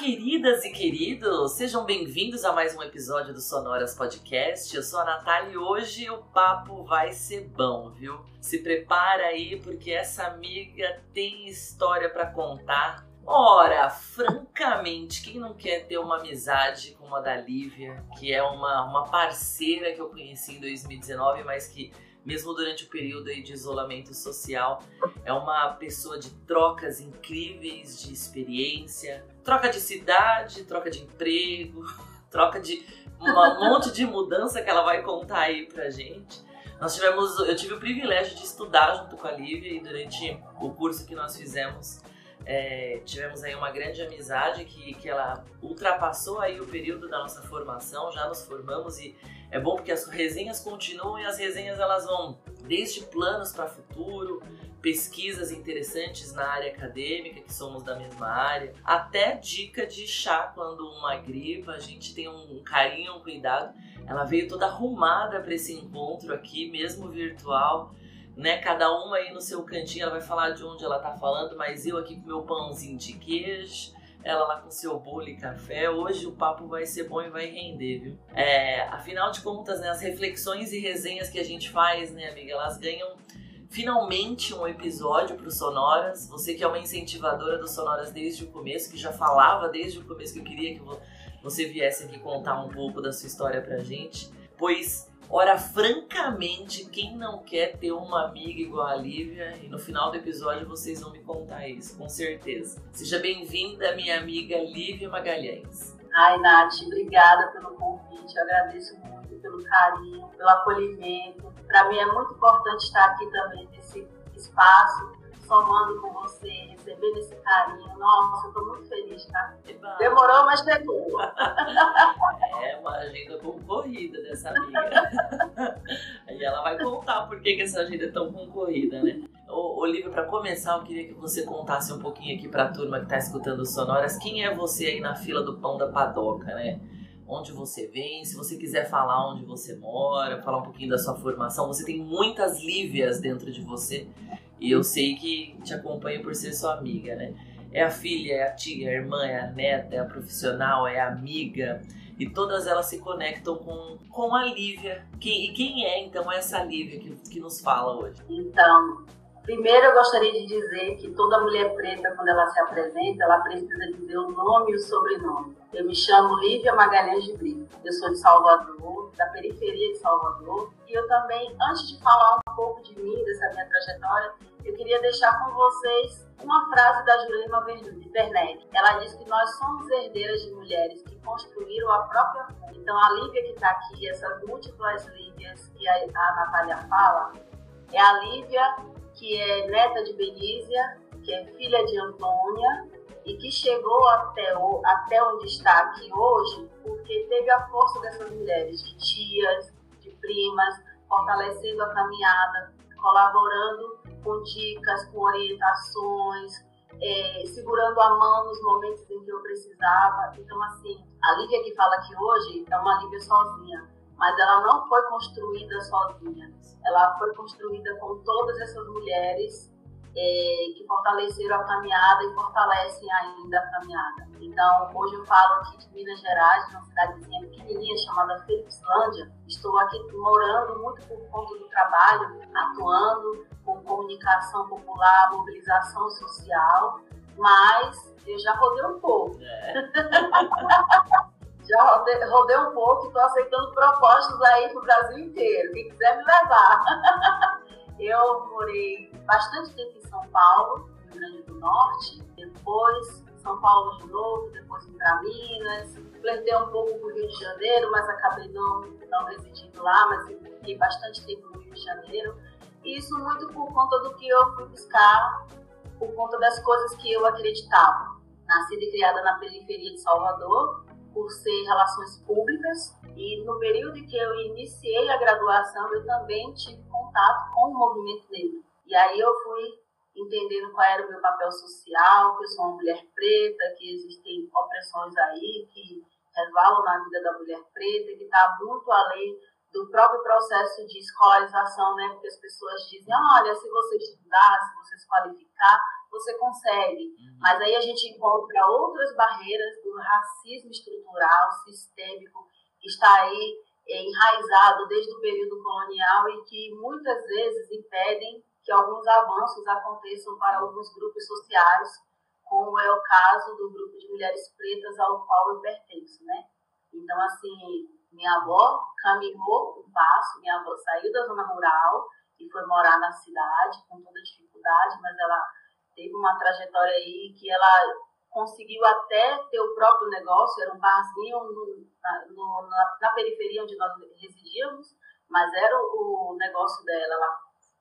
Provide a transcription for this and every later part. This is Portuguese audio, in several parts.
queridas e queridos! Sejam bem-vindos a mais um episódio do Sonoras Podcast. Eu sou a Natália e hoje o papo vai ser bom, viu? Se prepara aí porque essa amiga tem história para contar. Ora, francamente, quem não quer ter uma amizade como a da Lívia, que é uma, uma parceira que eu conheci em 2019, mas que mesmo durante o período aí de isolamento social. É uma pessoa de trocas incríveis de experiência, troca de cidade, troca de emprego, troca de um monte de mudança que ela vai contar aí pra gente. Nós tivemos, eu tive o privilégio de estudar junto com a Lívia e durante o curso que nós fizemos é, tivemos aí uma grande amizade que, que ela ultrapassou aí o período da nossa formação, já nos formamos e é bom porque as resenhas continuam e as resenhas elas vão desde planos para futuro, pesquisas interessantes na área acadêmica, que somos da mesma área, até dica de chá quando uma gripa, a gente tem um carinho, um cuidado. Ela veio toda arrumada para esse encontro aqui, mesmo virtual né? Cada uma aí no seu cantinho, ela vai falar de onde ela tá falando, mas eu aqui com meu pãozinho de queijo, ela lá com seu bolo e café. Hoje o papo vai ser bom e vai render, viu? É, afinal de contas, né, as reflexões e resenhas que a gente faz, né, amiga, elas ganham finalmente um episódio para o Sonoras. Você que é uma incentivadora do Sonoras desde o começo, que já falava desde o começo que eu queria que você viesse aqui contar um pouco da sua história pra gente. Pois Ora, francamente, quem não quer ter uma amiga igual a Lívia? E no final do episódio vocês vão me contar isso, com certeza. Seja bem-vinda, minha amiga Lívia Magalhães. Ai, Nath, obrigada pelo convite. Eu agradeço muito pelo carinho, pelo acolhimento. Para mim é muito importante estar aqui também nesse espaço somando com você, recebendo esse carinho. Nossa, eu tô muito feliz, tá? Demorou, mas chegou. É uma agenda concorrida dessa amiga. Aí ela vai contar por que, que essa agenda é tão concorrida, né? Ô, Olivia, para começar, eu queria que você contasse um pouquinho aqui para a turma que está escutando Sonoras, quem é você aí na fila do pão da padoca, né? Onde você vem, se você quiser falar onde você mora, falar um pouquinho da sua formação, você tem muitas Lívias dentro de você e eu sei que te acompanha por ser sua amiga, né? É a filha, é a tia, é a irmã, é a neta, é a profissional, é a amiga. E todas elas se conectam com, com a Lívia. Quem, e quem é então essa Lívia que, que nos fala hoje? Então, Primeiro, eu gostaria de dizer que toda mulher preta, quando ela se apresenta, ela precisa dizer o nome e o sobrenome. Eu me chamo Lívia Magalhães de Brito. Eu sou de Salvador, da periferia de Salvador. E eu também, antes de falar um pouco de mim, dessa minha trajetória, eu queria deixar com vocês uma frase da Jurema Werneck. Ela diz que nós somos herdeiras de mulheres que construíram a própria vida. Então, a Lívia que está aqui, essas múltiplas Lívias que a, a Natália fala, é a Lívia que é neta de Benízia, que é filha de Antônia e que chegou até, o, até onde está aqui hoje porque teve a força dessas mulheres, de tias, de primas, fortalecendo a caminhada, colaborando com dicas, com orientações, é, segurando a mão nos momentos em que eu precisava. Então, assim, a Lívia que fala aqui hoje é uma Lívia sozinha mas ela não foi construída sozinha. Ela foi construída com todas essas mulheres é, que fortaleceram a caminhada e fortalecem ainda a caminhada. Então, hoje eu falo aqui de Minas Gerais, uma cidadezinha pequenininha chamada Felixlândia. Estou aqui morando muito por conta do trabalho, atuando com comunicação popular, mobilização social, mas eu já rodei um pouco. É. já rodei, rodei um pouco e estou aceitando propostas aí para o Brasil inteiro. Quem quiser me levar. Eu morei bastante tempo em São Paulo, no Rio Grande do Norte, depois São Paulo de novo, depois em Minas. Flertei um pouco com o Rio de Janeiro, mas acabei não, não residindo lá, mas fiquei bastante tempo no Rio de Janeiro. E isso muito por conta do que eu fui buscar, por conta das coisas que eu acreditava. Nascida e criada na periferia de Salvador, por ser relações públicas e no período em que eu iniciei a graduação eu também tive contato com o movimento negro. E aí eu fui entendendo qual era o meu papel social, que eu sou uma mulher preta, que existem opressões aí que resvalam na vida da mulher preta, que está muito além do próprio processo de escolarização, né? Porque as pessoas dizem, olha, se você estudar, se você se qualificar, você consegue. Uhum. Mas aí a gente encontra outras barreiras do racismo estrutural, sistêmico, que está aí enraizado desde o período colonial e que muitas vezes impedem que alguns avanços aconteçam para alguns grupos sociais, como é o caso do grupo de mulheres pretas ao qual eu pertenço, né? Então, assim, minha avó caminhou um passo, minha avó saiu da zona rural e foi morar na cidade com toda dificuldade, mas ela teve uma trajetória aí que ela conseguiu até ter o próprio negócio, era um barzinho no, no, na, na, periferia onde nós residíamos, mas era o, o negócio dela. Ela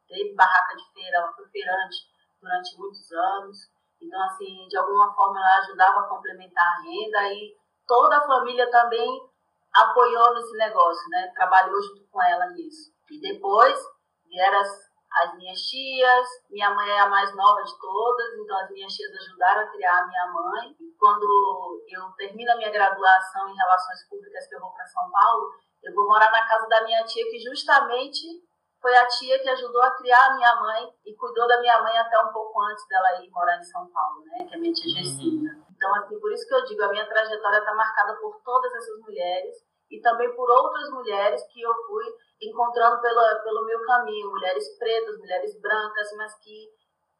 teve barraca de feira, ela foi feirante durante muitos anos. Então, assim, de alguma forma ela ajudava a complementar a renda e toda a família também apoiou nesse negócio, né? Trabalhou junto com ela nisso. E depois vieram as, as minhas tias, minha mãe é a mais nova de todas, então as minhas tias ajudaram a criar a minha mãe. E quando eu termino a minha graduação em Relações Públicas, que eu vou para São Paulo, eu vou morar na casa da minha tia, que justamente foi a tia que ajudou a criar a minha mãe e cuidou da minha mãe até um pouco antes dela ir morar em São Paulo, né? Que é a minha tia Gessina. Uhum. Então, assim, por isso que eu digo, a minha trajetória está marcada por todas essas mulheres e também por outras mulheres que eu fui encontrando pelo, pelo meu caminho, mulheres pretas, mulheres brancas, mas que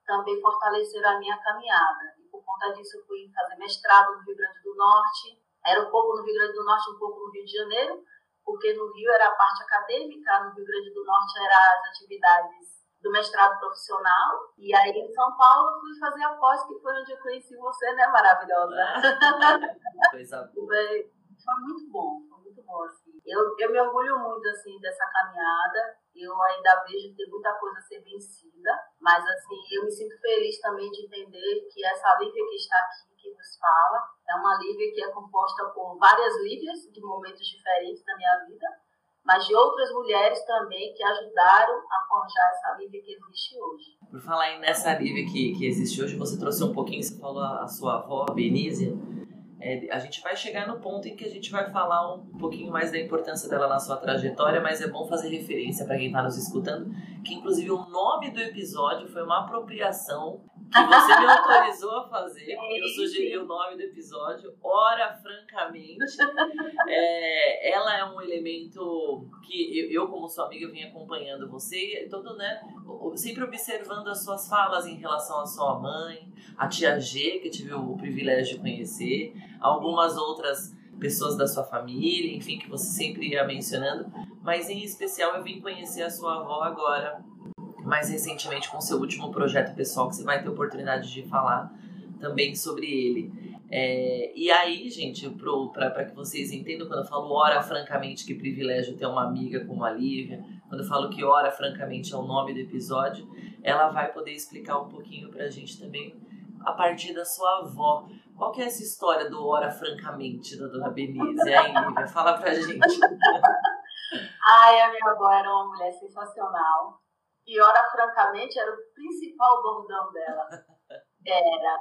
também fortaleceram a minha caminhada. E por conta disso eu fui fazer mestrado no Rio Grande do Norte, era um pouco no Rio Grande do Norte, um pouco no Rio de Janeiro, porque no Rio era a parte acadêmica, no Rio Grande do Norte era as atividades do mestrado profissional. E aí em São Paulo eu fui fazer a pós, que foi onde eu conheci você, né, maravilhosa? Coisa boa. Foi, foi muito bom, foi muito bom, assim. Eu, eu me orgulho muito, assim, dessa caminhada. Eu ainda vejo que tem muita coisa a ser vencida, mas, assim, eu me sinto feliz também de entender que essa Lívia que está aqui, que nos fala, é uma Lívia que é composta por várias Lívias de momentos diferentes da minha vida, mas de outras mulheres também que ajudaram a forjar essa Lívia que existe hoje. Por falar nessa Lívia que, que existe hoje, você trouxe um pouquinho, você falou a sua avó, Benízia, é, a gente vai chegar no ponto em que a gente vai falar um pouquinho mais da importância dela na sua trajetória, mas é bom fazer referência para quem está nos escutando, que inclusive o nome do episódio foi uma apropriação que você me autorizou a fazer, porque eu sugeri o nome do episódio, Ora Francamente. É, ela é um elemento que eu, eu, como sua amiga, vim acompanhando você, todo, né, sempre observando as suas falas em relação à sua mãe, a tia G, que tive o privilégio de conhecer, algumas outras pessoas da sua família, enfim, que você sempre ia mencionando, mas em especial eu vim conhecer a sua avó agora, mais recentemente com seu último projeto pessoal, que você vai ter oportunidade de falar também sobre ele. É, e aí, gente, para que vocês entendam, quando eu falo ora francamente, que privilégio ter uma amiga como a Lívia, quando eu falo que ora francamente é o nome do episódio, ela vai poder explicar um pouquinho pra gente também a partir da sua avó. Qual que é essa história do ora francamente da dona Benise? Aí, Lívia, fala pra gente. Ai, a minha avó era uma mulher sensacional. E ora francamente era o principal bordão dela. Era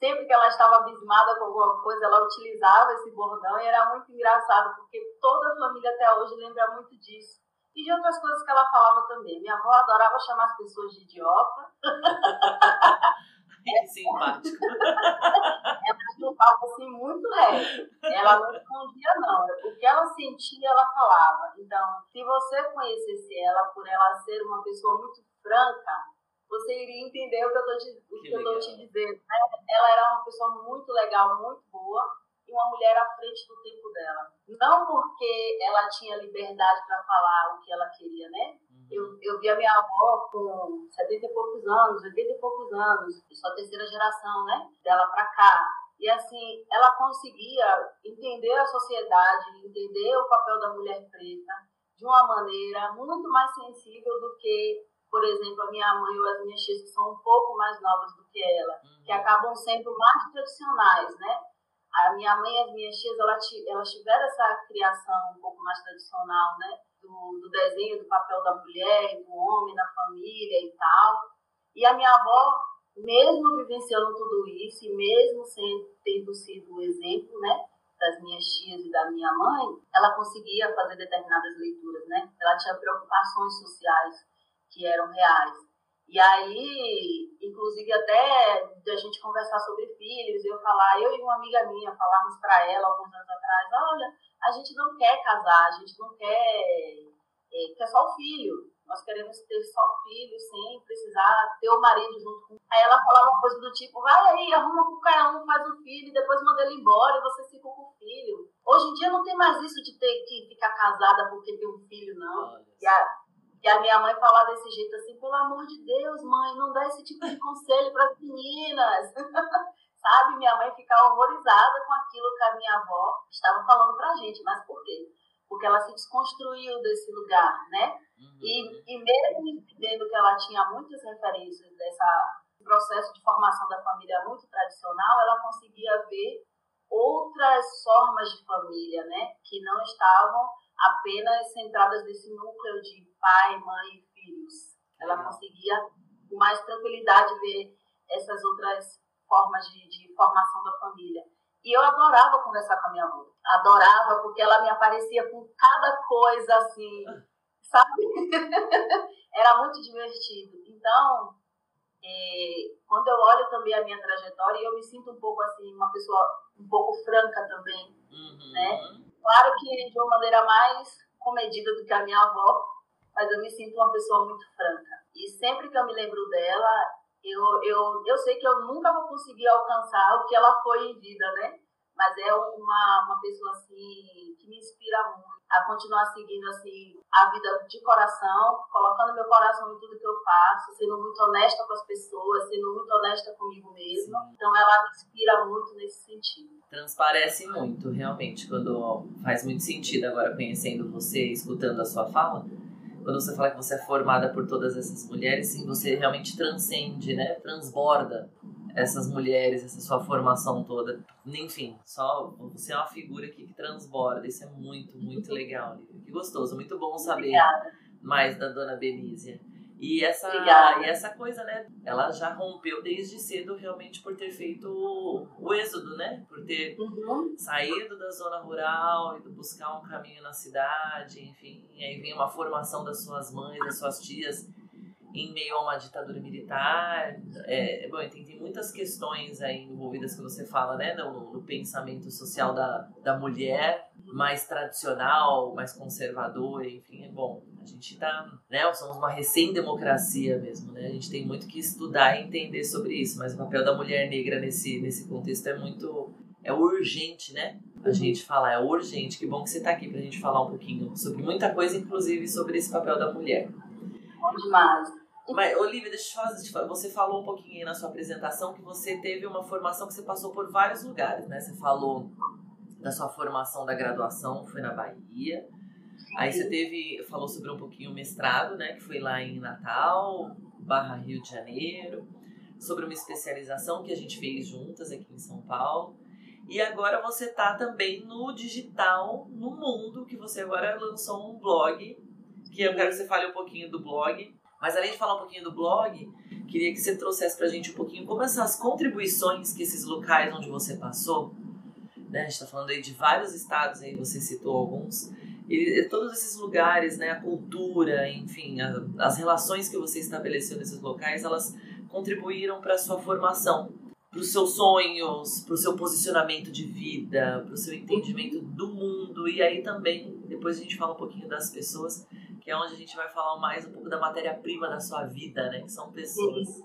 sempre que ela estava abismada com alguma coisa, ela utilizava esse bordão e era muito engraçado, porque toda a família até hoje lembra muito disso. E de outras coisas que ela falava também. Minha avó adorava chamar as pessoas de idiota. Que simpático. ela falava assim muito leve. Ela não escondia, não. O que ela sentia, ela falava. Então, se você conhecesse ela por ela ser uma pessoa muito franca, você iria entender o que eu estou te, o que eu tô te dizendo. Né? Ela era uma pessoa muito legal, muito boa e uma mulher à frente do tempo dela. Não porque ela tinha liberdade para falar o que ela queria, né? Eu, eu vi a minha avó com 70 e poucos anos, 80 e poucos anos, só terceira geração, né? Dela para cá. E assim, ela conseguia entender a sociedade, entender o papel da mulher preta de uma maneira muito mais sensível do que por exemplo, a minha mãe ou as minhas tias que são um pouco mais novas do que ela, uhum. que acabam sendo mais tradicionais, né? A minha mãe e as minhas tias, elas tiveram essa criação um pouco mais tradicional, né? Do, do desenho, do papel da mulher, do homem na família e tal. E a minha avó, mesmo vivenciando tudo isso, e mesmo sendo, tendo sido o exemplo, né? das minhas tias e da minha mãe, ela conseguia fazer determinadas leituras, né? Ela tinha preocupações sociais que eram reais. E aí, inclusive até de a gente conversar sobre filhos, eu falar, eu e uma amiga minha falarmos para ela alguns anos atrás, olha, a gente não quer casar, a gente não quer, é, quer só o filho. Nós queremos ter só filho sem precisar ter o marido junto com. Aí ela falava uma coisa do tipo, vai aí, arruma com cada um, faz um filho, depois manda ele embora e você fica com o filho. Hoje em dia não tem mais isso de ter que ficar casada porque tem um filho, não. E a, e a minha mãe falar desse jeito assim, pelo amor de Deus, mãe, não dá esse tipo de conselho para as meninas. Sabe? Minha mãe ficar horrorizada com aquilo que a minha avó estava falando pra gente. Mas por quê? Porque ela se desconstruiu desse lugar, né? Uhum. E, e mesmo entendendo que ela tinha muitas referências dessa processo de formação da família muito tradicional, ela conseguia ver outras formas de família, né? Que não estavam apenas centradas nesse núcleo de pai, mãe e filhos. Ela conseguia com mais tranquilidade ver essas outras formas de, de formação da família. E eu adorava conversar com a minha avó. Adorava, porque ela me aparecia com cada coisa assim, sabe? Era muito divertido. Então, é, quando eu olho também a minha trajetória, eu me sinto um pouco assim, uma pessoa um pouco franca também, uhum. né? Claro que de uma maneira mais comedida do que a minha avó, mas eu me sinto uma pessoa muito franca. E sempre que eu me lembro dela, eu, eu, eu sei que eu nunca vou conseguir alcançar o que ela foi em vida, né? Mas é uma, uma pessoa, assim, que me inspira muito a continuar seguindo, assim, a vida de coração, colocando meu coração em tudo que eu faço, sendo muito honesta com as pessoas, sendo muito honesta comigo mesma. Sim. Então, ela me inspira muito nesse sentido. Transparece muito, realmente, quando faz muito sentido agora conhecendo você, escutando a sua fala quando você fala que você é formada por todas essas mulheres, sim, você realmente transcende, né? Transborda essas mulheres, essa sua formação toda. Enfim, só você é uma figura aqui que transborda. Isso é muito, muito legal, Lívia. Que gostoso, muito bom saber Obrigada. mais da dona Benícia. E essa, e essa coisa, né? Ela já rompeu desde cedo realmente por ter feito o, êxodo, né? Por ter uhum. saído da zona rural e buscar um caminho na cidade, enfim. E aí vem uma formação das suas mães, das suas tias em meio a uma ditadura militar. É, bom, tem, tem muitas questões aí envolvidas que você fala, né? No, no pensamento social da, da mulher mais tradicional, mais conservador, enfim, é bom gente tá, né, somos uma recém-democracia mesmo, né? A gente tem muito que estudar e entender sobre isso, mas o papel da mulher negra nesse, nesse contexto é muito é urgente, né? A uhum. gente falar, é urgente. Que bom que você está aqui para a gente falar um pouquinho sobre muita coisa, inclusive sobre esse papel da mulher. Demais. Mas, Olivia, deixa eu fazer. Você falou um pouquinho aí na sua apresentação que você teve uma formação que você passou por vários lugares, né? Você falou da sua formação da graduação, foi na Bahia. Aí você teve, falou sobre um pouquinho o mestrado, né, que foi lá em Natal, barra Rio de Janeiro, sobre uma especialização que a gente fez juntas aqui em São Paulo. E agora você tá também no digital, no mundo, que você agora lançou um blog, que eu quero que você fale um pouquinho do blog. Mas além de falar um pouquinho do blog, queria que você trouxesse pra gente um pouquinho como essas contribuições que esses locais onde você passou, né, a gente tá falando aí de vários estados, aí você citou alguns, e todos esses lugares, né, a cultura, enfim, a, as relações que você estabeleceu nesses locais, elas contribuíram para a sua formação, para os seus sonhos, para o seu posicionamento de vida, para o seu entendimento do mundo. E aí também, depois a gente fala um pouquinho das pessoas, que é onde a gente vai falar mais um pouco da matéria-prima da sua vida, né, que são pessoas.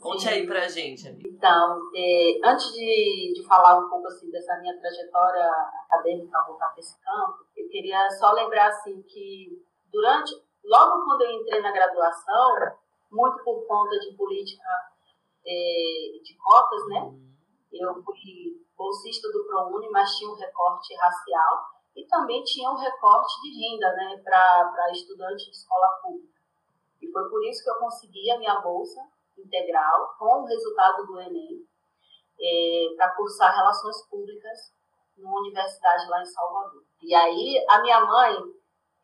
Conte aí pra gente, amiga. Então, é, antes de, de falar um pouco assim dessa minha trajetória acadêmica, voltar para esse campo, eu queria só lembrar assim que durante, logo quando eu entrei na graduação, muito por conta de política é, de cotas, né? Uhum. Eu fui bolsista do ProUni, mas tinha um recorte racial e também tinha um recorte de renda, né, para estudante de escola pública. E foi por isso que eu consegui a minha bolsa integral com o resultado do Enem é, para cursar Relações Públicas numa universidade lá em Salvador. E aí, a minha mãe,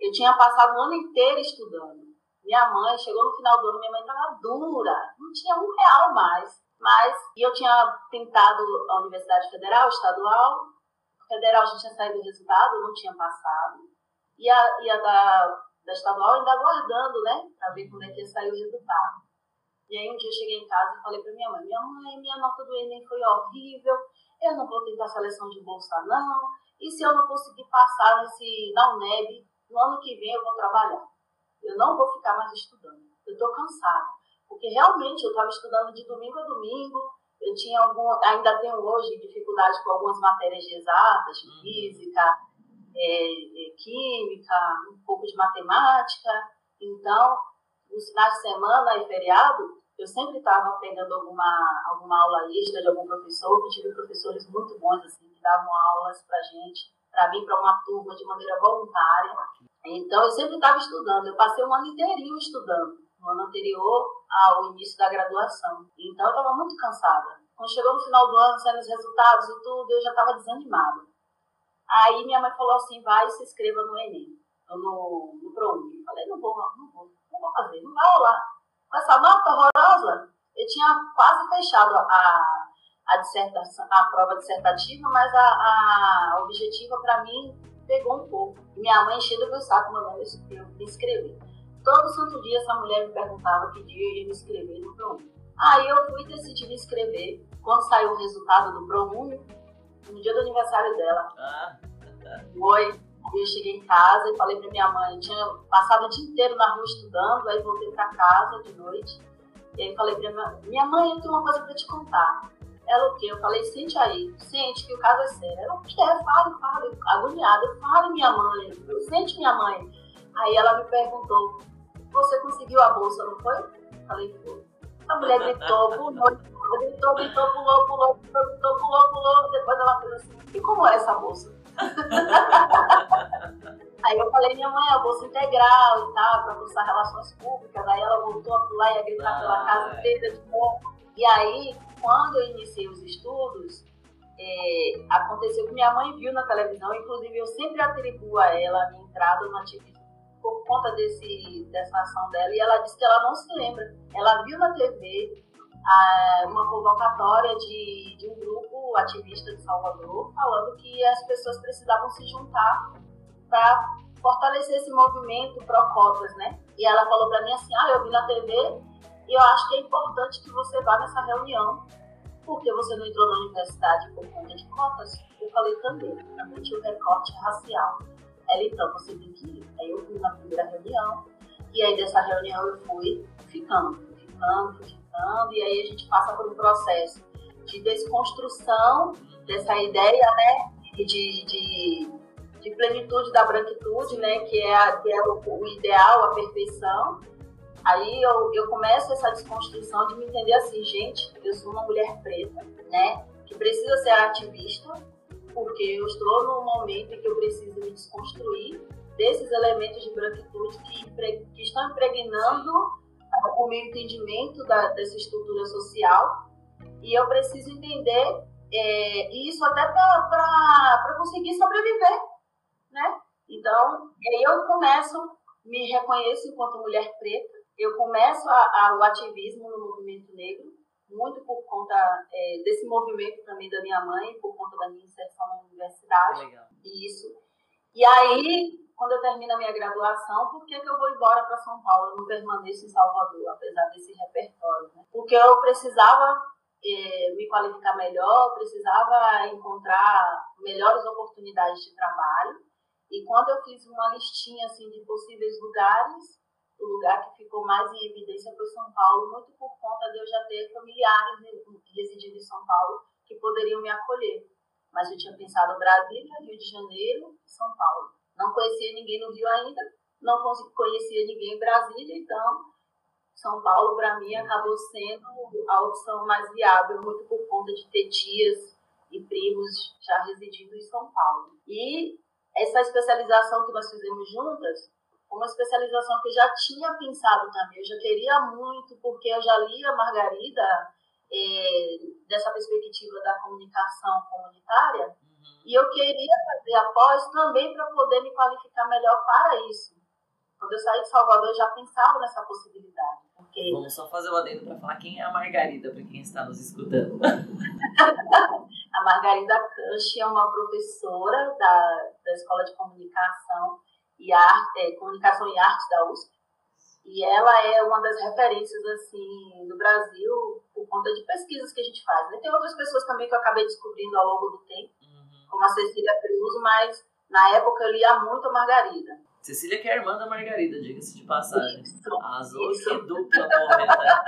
eu tinha passado o ano inteiro estudando. Minha mãe, chegou no final do ano, minha mãe estava dura, não tinha um real mais. Mas, e eu tinha tentado a Universidade Federal, Estadual, Federal já tinha saído o resultado, não tinha passado. E a, e a da, da Estadual ainda aguardando, né, para ver como é que ia sair o resultado. E aí um dia eu cheguei em casa e falei para minha mãe, minha mãe, minha nota do Enem foi horrível, eu não vou tentar seleção de bolsa não, e se eu não conseguir passar nesse, na UNEB, no ano que vem eu vou trabalhar. Eu não vou ficar mais estudando. Eu estou cansada. Porque realmente eu estava estudando de domingo a domingo, eu tinha algum, ainda tenho hoje dificuldade com algumas matérias de exatas, de uhum. física, é, é, química, um pouco de matemática. Então, nos finais de semana e feriado, eu sempre estava pegando alguma, alguma aula extra de algum professor, que tive professores muito bons, assim, que davam aulas para gente, para mim, para uma turma, de maneira voluntária. Então, eu sempre estava estudando. Eu passei um ano inteirinho estudando, no ano anterior ao início da graduação. Então, eu estava muito cansada. Quando chegou no final do ano, saindo os resultados e tudo, eu já estava desanimada. Aí minha mãe falou assim, vai se inscreva no Enem, no, no ProUni. Eu falei, não vou, não vou, não vou fazer, não vai rolar. Com essa nota horrorosa, eu tinha quase fechado a, a, dissertação, a prova dissertativa, mas a, a objetiva para mim pegou um pouco. Minha mãe enchendo o meu saco mandando eu me inscrever. Todo santo dia essa mulher me perguntava que dia eu ia me inscrever no ProUni. Aí eu fui decidir me inscrever. Quando saiu o resultado do ProUni, no dia do aniversário dela. Ah. Foi. Eu cheguei em casa e falei pra minha mãe, tinha passado o dia inteiro na rua estudando, aí voltei pra casa de noite. E aí falei pra minha minha mãe, eu tenho uma coisa pra te contar. Ela o quê? Eu falei, sente aí, sente que o caso é sério. Ela, o quê? Fale, fale, agoniada. Eu fale, minha mãe, sente minha mãe. Aí ela me perguntou, você conseguiu a bolsa, não foi? Eu falei, foi. A mulher gritou, pulou, gritou, gritou, pulou, pulou, gritou, gritou, pulou, pulou. Depois ela fez assim, e como é essa bolsa? Aí eu falei, minha mãe, a bolsa integral e tal, para cursar relações públicas. Aí ela voltou a pular e a gritar pela casa inteira de novo. E aí, quando eu iniciei os estudos, é, aconteceu que minha mãe viu na televisão, inclusive eu sempre atribuo a ela a minha entrada no ativismo por conta desse, dessa ação dela, e ela disse que ela não se lembra. Ela viu na TV a, uma convocatória de, de um grupo ativista de Salvador falando que as pessoas precisavam se juntar para fortalecer esse movimento pró-cotas, né? E ela falou para mim assim, ah, eu vi na TV e eu acho que é importante que você vá nessa reunião porque você não entrou na universidade por conta de cotas? Eu falei também, também tinha o recorte racial. Ela, então, você tem que ir. Aí eu fui na primeira reunião, e aí dessa reunião eu fui ficando, fui ficando, fui ficando, e aí a gente passa por um processo de desconstrução dessa ideia, né, de, de plenitude da branquitude, né, que é, a, que é o, o ideal, a perfeição. Aí eu, eu começo essa desconstrução de me entender assim, gente, eu sou uma mulher preta, né, que precisa ser ativista, porque eu estou num momento em que eu preciso me desconstruir desses elementos de branquitude que, que estão impregnando o meu entendimento da, dessa estrutura social e eu preciso entender é, isso até para conseguir sobreviver, né? Então, aí eu começo, me reconheço enquanto mulher preta, eu começo a, a, o ativismo no movimento negro, muito por conta é, desse movimento também da minha mãe, por conta da minha inserção na universidade. Legal. Isso. E aí, quando eu termino a minha graduação, por que, que eu vou embora para São Paulo? Eu não permaneço em Salvador, apesar desse repertório. Né? Porque eu precisava é, me qualificar melhor, precisava encontrar melhores oportunidades de trabalho. E quando eu fiz uma listinha assim de possíveis lugares, o lugar que ficou mais em evidência foi São Paulo, muito por conta de eu já ter familiares residindo em São Paulo que poderiam me acolher. Mas eu tinha pensado Brasília, Rio de Janeiro e São Paulo. Não conhecia ninguém no Rio ainda, não conhecia ninguém em Brasília, então São Paulo para mim acabou sendo a opção mais viável, muito por conta de ter tias e primos já residindo em São Paulo. E essa especialização que nós fizemos juntas uma especialização que eu já tinha pensado também, eu já queria muito, porque eu já li a Margarida é, dessa perspectiva da comunicação comunitária, uhum. e eu queria fazer a pós também para poder me qualificar melhor para isso. Quando eu saí de Salvador, eu já pensava nessa possibilidade. Porque... Vamos só fazer o adendo para falar quem é a Margarida, para quem está nos escutando. a Margarida Cush é uma professora da, da Escola de Comunicação e Arte, é, Comunicação e Artes da USP. E ela é uma das referências, assim, do Brasil por conta de pesquisas que a gente faz. Né? Tem outras pessoas também que eu acabei descobrindo ao longo do tempo, uhum. como a Cecília Cruz, mas na época eu lia muito a Margarida. Cecília que é irmã da Margarida, diga-se de passagem. Isso, Arrasou, isso. que dupla porreta.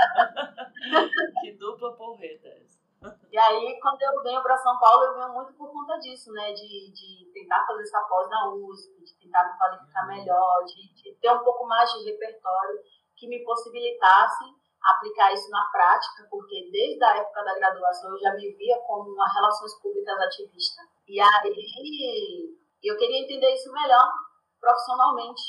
que dupla porreta. E aí, quando eu venho para São Paulo, eu venho muito por conta disso, né? De, de tentar fazer essa pós na USP, de tentar me qualificar uhum. melhor, de, de ter um pouco mais de repertório que me possibilitasse aplicar isso na prática, porque desde a época da graduação eu já me via como uma relações públicas ativista. E aí eu queria entender isso melhor profissionalmente,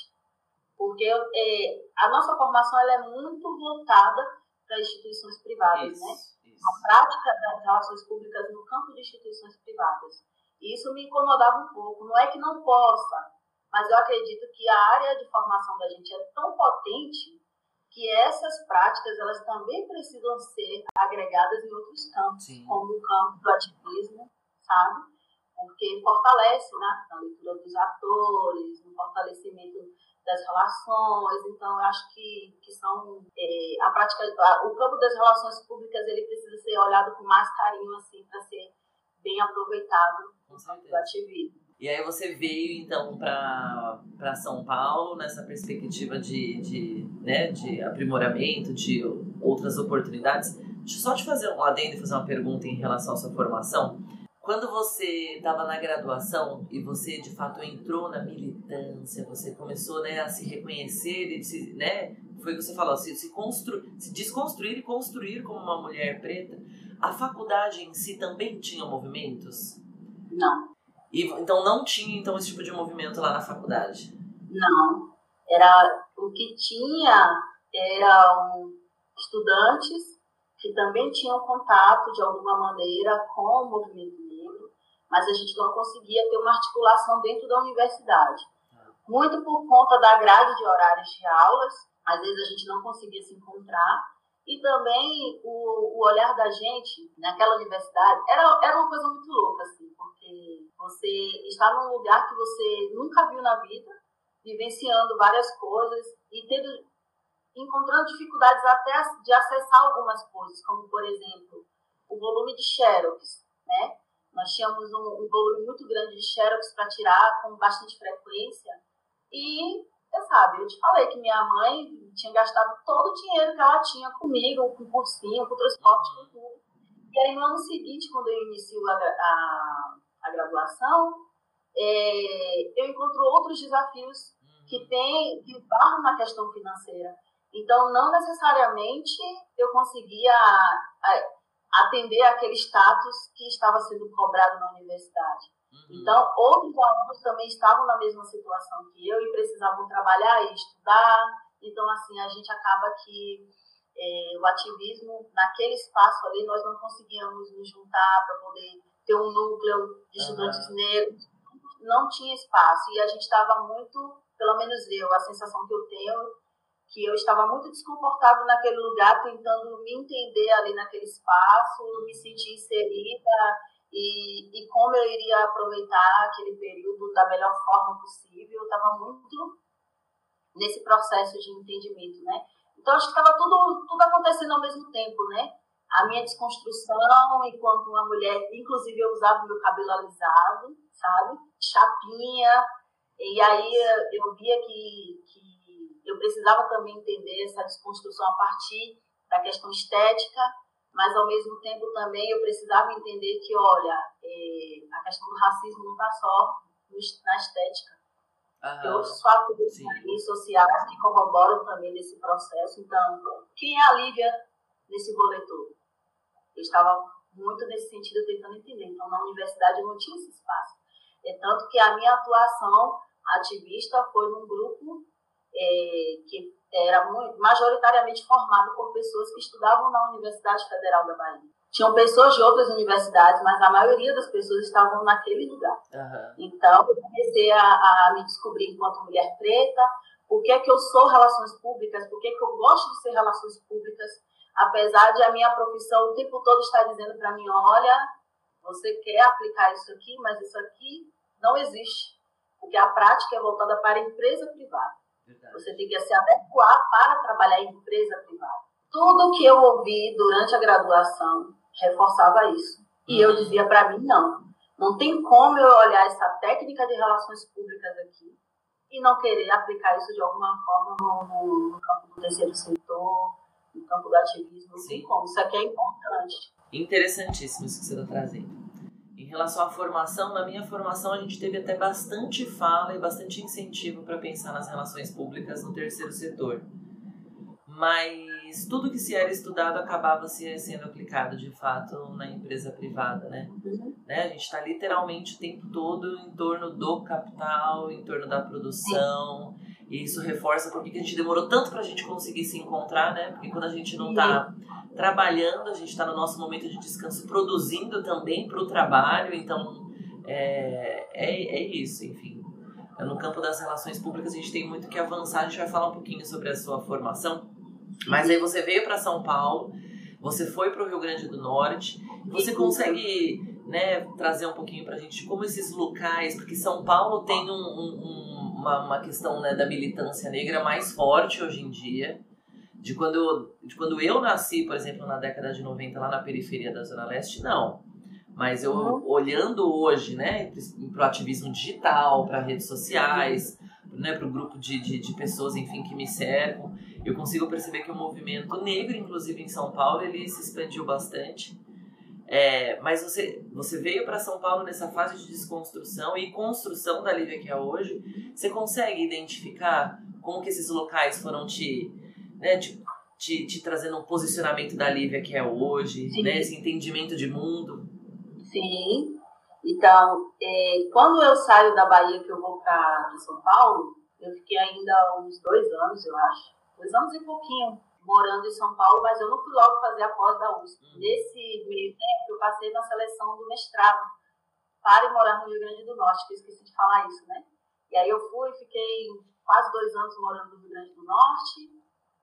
porque é, a nossa formação ela é muito voltada para instituições privadas, isso, né? A prática das relações públicas no campo de instituições privadas. E isso me incomodava um pouco. Não é que não possa, mas eu acredito que a área de formação da gente é tão potente que essas práticas elas também precisam ser agregadas em outros campos, Sim. como o campo do ativismo, sabe? porque fortalece né, a leitura dos atores, no fortalecimento das relações. Então, eu acho que, que são é, a prática, a, o campo das relações públicas ele precisa ser olhado com mais carinho assim para ser bem aproveitado no campo do ativismo. E aí você veio então para São Paulo nessa perspectiva de, de, né, de aprimoramento, de outras oportunidades. Deixa eu só te fazer um adendo e fazer uma pergunta em relação à sua formação. Quando você estava na graduação e você de fato entrou na militância, você começou né, a se reconhecer e se, né, foi o que você falou, se, se, constru, se desconstruir e construir como uma mulher preta, a faculdade em si também tinha movimentos? Não. E, então não tinha então esse tipo de movimento lá na faculdade? Não. Era o que tinha eram estudantes que também tinham contato de alguma maneira com o movimento mas a gente não conseguia ter uma articulação dentro da universidade. Muito por conta da grade de horários de aulas, às vezes a gente não conseguia se encontrar, e também o, o olhar da gente naquela universidade era, era uma coisa muito louca, assim, porque você está num lugar que você nunca viu na vida, vivenciando várias coisas e tendo, encontrando dificuldades até de acessar algumas coisas, como, por exemplo, o volume de xerox, né? Nós tínhamos um, um volume muito grande de xerox para tirar com bastante frequência. E, você sabe, eu te falei que minha mãe tinha gastado todo o dinheiro que ela tinha comigo, com cursinho, com transporte, com tudo. E aí, no ano seguinte, quando eu inicio a, a, a graduação, é, eu encontro outros desafios que tem que barram na questão financeira. Então, não necessariamente eu conseguia atender aquele status que estava sendo cobrado na universidade. Uhum. Então, outros alunos também estavam na mesma situação que eu e precisavam trabalhar e estudar. Então, assim, a gente acaba que é, o ativismo, naquele espaço ali, nós não conseguíamos nos juntar para poder ter um núcleo de estudantes uhum. negros. Não tinha espaço. E a gente estava muito, pelo menos eu, a sensação que eu tenho que eu estava muito desconfortável naquele lugar, tentando me entender ali naquele espaço, me sentir inserida e, e como eu iria aproveitar aquele período da melhor forma possível. Eu estava muito nesse processo de entendimento, né? Então, acho que estava tudo, tudo acontecendo ao mesmo tempo, né? A minha desconstrução enquanto uma mulher, inclusive eu usava meu cabelo alisado, sabe? Chapinha. E aí eu via que, que eu precisava também entender essa desconstrução a partir da questão estética, mas ao mesmo tempo também eu precisava entender que, olha, é, a questão do racismo não está só na estética. Uhum. Tem outros fatores sociais que corroboram também nesse processo. Então, quem é a Lívia nesse rolê todo? Eu estava muito nesse sentido tentando entender. Então, na universidade eu não tinha esse espaço. É tanto que a minha atuação ativista foi num grupo é, que era muito, majoritariamente formado por pessoas que estudavam na Universidade Federal da Bahia. Tinham pessoas de outras universidades, mas a maioria das pessoas estavam naquele lugar. Uhum. Então, eu comecei a, a, me descobrir enquanto mulher preta, por que, que eu sou relações públicas, por que, que eu gosto de ser relações públicas, apesar de a minha profissão o tempo todo estar dizendo para mim, olha, você quer aplicar isso aqui, mas isso aqui não existe, porque a prática é voltada para a empresa privada. Verdade. Você tem que se adequar para trabalhar em empresa privada. Tudo que eu ouvi durante a graduação reforçava isso. E eu uhum. dizia para mim, não, não tem como eu olhar essa técnica de relações públicas aqui e não querer aplicar isso de alguma forma no, no, campo do terceiro setor, no campo do ativismo. Não Sim. tem como. Isso aqui é importante. Interessantíssimo isso que você está trazendo. Em relação à formação, na minha formação a gente teve até bastante fala e bastante incentivo para pensar nas relações públicas no terceiro setor. Mas tudo que se era estudado acabava se sendo aplicado de fato na empresa privada, né? Uhum. né? A gente está literalmente o tempo todo em torno do capital, em torno da produção. E isso reforça porque a gente demorou tanto para a gente conseguir se encontrar, né? Porque quando a gente não está trabalhando, a gente está no nosso momento de descanso, produzindo também para o trabalho, então é, é, é isso, enfim. No campo das relações públicas a gente tem muito que avançar, a gente vai falar um pouquinho sobre a sua formação, mas aí você veio para São Paulo, você foi para o Rio Grande do Norte, você consegue né, trazer um pouquinho para a gente como esses locais, porque São Paulo tem um, um, uma, uma questão né, da militância negra mais forte hoje em dia, de quando, eu, de quando eu nasci, por exemplo, na década de 90, lá na periferia da Zona Leste, não. Mas eu, uhum. olhando hoje, né, para o ativismo digital, para redes sociais, né, para o grupo de, de, de, pessoas, enfim, que me cercam, eu consigo perceber que o movimento negro, inclusive em São Paulo, ele se expandiu bastante. É, mas você, você veio para São Paulo nessa fase de desconstrução e construção da Lívia que é hoje. Você consegue identificar como que esses locais foram te né, te, te, trazendo um posicionamento da Lívia que é hoje, né, esse entendimento de mundo. Sim. Então, é, quando eu saio da Bahia, que eu vou para São Paulo, eu fiquei ainda uns dois anos, eu acho. Dois anos e pouquinho morando em São Paulo, mas eu não fui logo fazer a pós da USP. Hum. Nesse meio tempo, eu passei na seleção do mestrado para morar no Rio Grande do Norte, que eu esqueci de falar isso, né? E aí eu fui, fiquei quase dois anos morando no Rio Grande do Norte,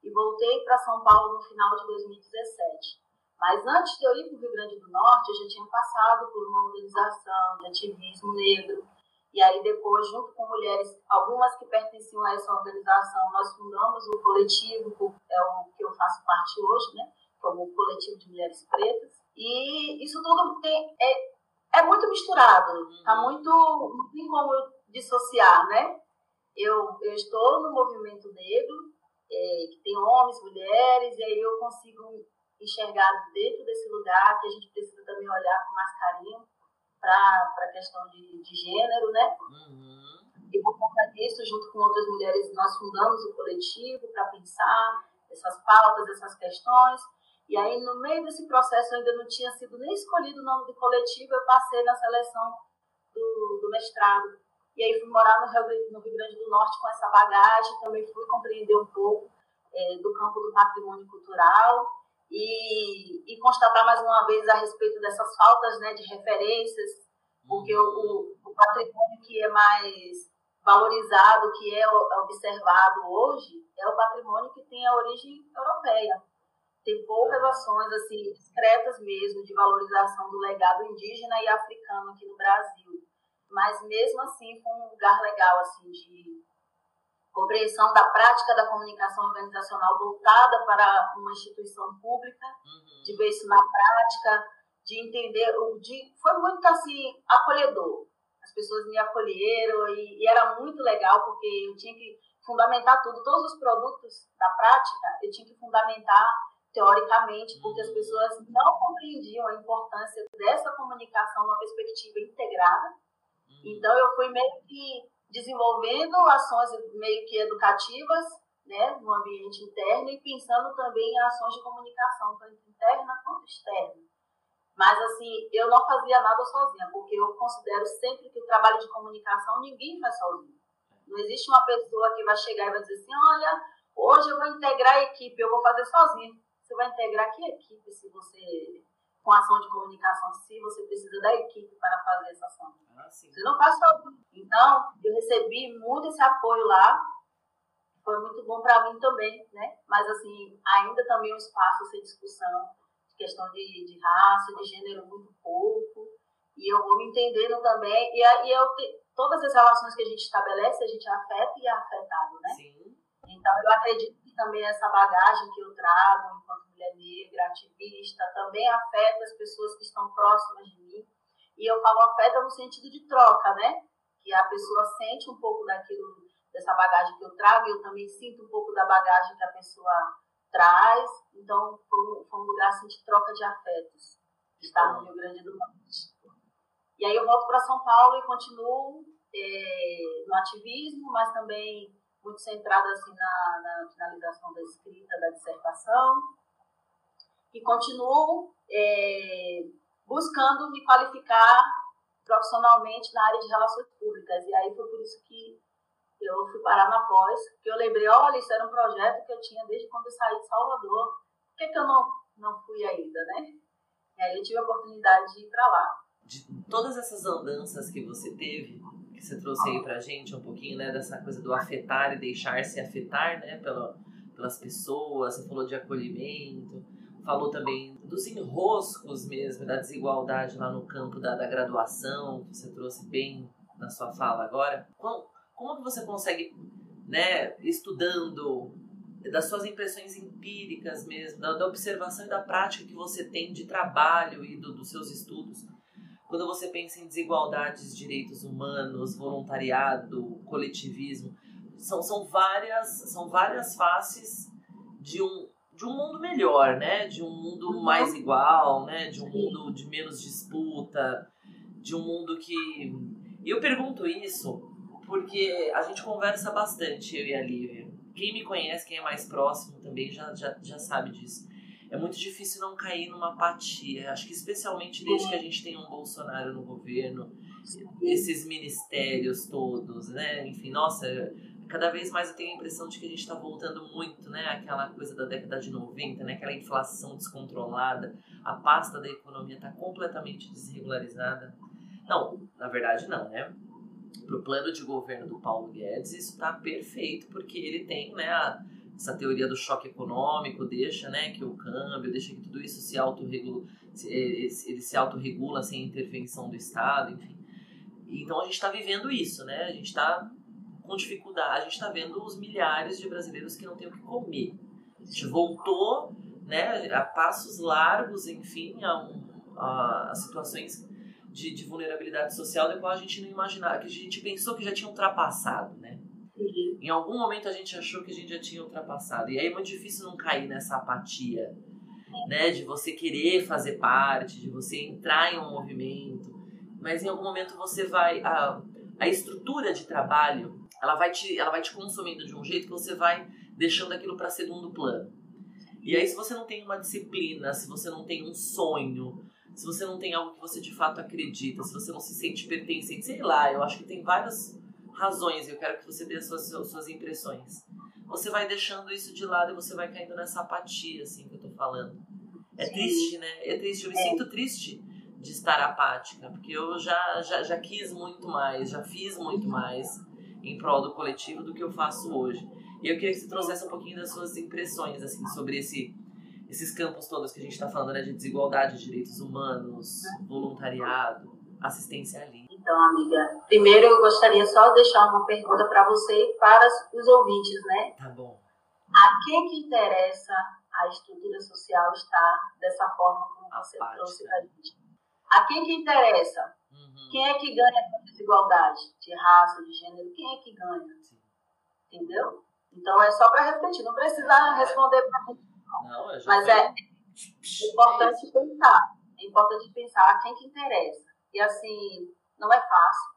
e voltei para São Paulo no final de 2017. Mas antes de eu ir para o Rio Grande do Norte, eu já tinha passado por uma organização de ativismo negro. E aí depois, junto com mulheres, algumas que pertenciam a essa organização, nós fundamos o coletivo, é o que eu faço parte hoje, né? Como o coletivo de mulheres pretas. E isso tudo tem, é, é muito misturado, tá uhum. muito, não tem como dissociar, né? Eu, eu estou no movimento negro, é, que tem homens, mulheres, e aí eu consigo enxergar dentro desse lugar que a gente precisa também olhar com mais carinho para a questão de, de gênero, né? Uhum. E por conta disso, junto com outras mulheres, nós fundamos o coletivo para pensar essas pautas, essas questões. E aí, no meio desse processo, eu ainda não tinha sido nem escolhido o nome do coletivo, eu passei na seleção do, do mestrado e aí fui morar no Rio, no Rio Grande do Norte com essa bagagem, também fui compreender um pouco é, do campo do patrimônio cultural e, e, constatar mais uma vez a respeito dessas faltas né, de referências, porque o, o, patrimônio que é mais valorizado, que é observado hoje, é o patrimônio que tem a origem europeia. Tem poucas ações assim discretas mesmo de valorização do legado indígena e africano aqui no Brasil mas mesmo assim foi um lugar legal assim de compreensão da prática da comunicação organizacional voltada para uma instituição pública, uhum. de ver isso na prática, de entender, de, foi muito assim acolhedor. As pessoas me acolheram e, e era muito legal porque eu tinha que fundamentar tudo, todos os produtos da prática, eu tinha que fundamentar teoricamente, porque as uhum. pessoas não compreendiam a importância dessa comunicação numa perspectiva integrada então, eu fui meio que desenvolvendo ações meio que educativas, né, no ambiente interno e pensando também em ações de comunicação, tanto interna quanto externa. Mas, assim, eu não fazia nada sozinha, porque eu considero sempre que o trabalho de comunicação ninguém faz sozinho. Não existe uma pessoa que vai chegar e vai dizer assim: olha, hoje eu vou integrar a equipe, eu vou fazer sozinho. Você vai integrar que equipe se você com ação de comunicação se você precisa da equipe para fazer essa ação. Ah, você não faz sozinho. Então, eu recebi muito esse apoio lá. Foi muito bom para mim também, né? Mas, assim, ainda também um espaço sem discussão de questão de, de raça, de gênero, muito pouco. E eu vou me entendendo também. E, e eu te, todas as relações que a gente estabelece, a gente afeta e é afetado, né? Sim. Então, eu acredito que também essa bagagem que eu trago enquanto mulher negra, ativista, também afeta as pessoas que estão próximas de mim. E eu falo afeta no sentido de troca, né? Que a pessoa sente um pouco daquilo, dessa bagagem que eu trago, e eu também sinto um pouco da bagagem que a pessoa traz. Então, foi um, foi um lugar assim, de troca de afetos, estar no Rio Grande do Norte. E aí eu volto para São Paulo e continuo é, no ativismo, mas também muito centrada assim, na, na, finalização da escrita da dissertação. E continuo é, buscando me qualificar profissionalmente na área de relações públicas. E aí foi por isso que eu fui parar na pós, que eu lembrei, olha, isso era um projeto que eu tinha desde quando eu saí de Salvador. Por que, que eu não, não fui ainda, né? E aí eu tive a oportunidade de ir para lá. De todas essas andanças que você teve, que você trouxe aí pra gente um pouquinho, né, dessa coisa do afetar e deixar-se afetar, né, pela, pelas pessoas, você falou de acolhimento, falou também dos enroscos mesmo, da desigualdade lá no campo da, da graduação, que você trouxe bem na sua fala agora. Como, como que você consegue, né, estudando das suas impressões empíricas mesmo, da, da observação e da prática que você tem de trabalho e do, dos seus estudos, quando você pensa em desigualdades, direitos humanos, voluntariado, coletivismo, são, são, várias, são várias faces de um, de um mundo melhor, né? De um mundo uhum. mais igual, né? De um mundo de menos disputa, de um mundo que... E eu pergunto isso porque a gente conversa bastante, eu e a Lívia. Quem me conhece, quem é mais próximo também já, já, já sabe disso é muito difícil não cair numa apatia. Acho que especialmente desde que a gente tem um Bolsonaro no governo, esses ministérios todos, né? Enfim, nossa, cada vez mais eu tenho a impressão de que a gente está voltando muito, né? Aquela coisa da década de 90, né? Aquela inflação descontrolada. A pasta da economia está completamente desregularizada. Não, na verdade não, né? Para o plano de governo do Paulo Guedes, isso está perfeito, porque ele tem, né? A, essa teoria do choque econômico deixa né, que o câmbio, deixa que tudo isso se autorregula, ele se autorregula sem intervenção do Estado, enfim. Então a gente está vivendo isso, né? A gente está com dificuldade, a gente está vendo os milhares de brasileiros que não têm o que comer. A gente voltou né, a passos largos, enfim, a, um, a, a situações de, de, vulnerabilidade social da qual a gente não imaginava, que a gente pensou que já tinha ultrapassado, né? Em algum momento a gente achou que a gente já tinha ultrapassado. E aí é muito difícil não cair nessa apatia, né? De você querer fazer parte, de você entrar em um movimento. Mas em algum momento você vai. A, a estrutura de trabalho ela vai, te, ela vai te consumindo de um jeito que você vai deixando aquilo para segundo plano. E aí, se você não tem uma disciplina, se você não tem um sonho, se você não tem algo que você de fato acredita, se você não se sente pertencente, sei lá, eu acho que tem várias razões, eu quero que você dê as suas, suas impressões. Você vai deixando isso de lado e você vai caindo nessa apatia, assim, que eu tô falando. É Sim. triste, né? É triste. Eu me é. sinto triste de estar apática, porque eu já, já, já quis muito mais, já fiz muito mais em prol do coletivo do que eu faço hoje. E eu queria que você trouxesse um pouquinho das suas impressões, assim, sobre esse, esses campos todos que a gente está falando, né? De desigualdade, de direitos humanos, voluntariado, assistência ali. Então, amiga, primeiro eu gostaria só de deixar uma pergunta para você e para os ouvintes, né? Tá bom. A quem que interessa a estrutura social estar dessa forma como a você parte, trouxe para a gente? A quem que interessa? Uhum. Quem é que ganha com a desigualdade de raça, de gênero? Quem é que ganha? Sim. Entendeu? Então é só para refletir, não precisa é. responder para mim. Não, Mas é, é importante pensar. É importante pensar a quem que interessa. E assim, não é fácil.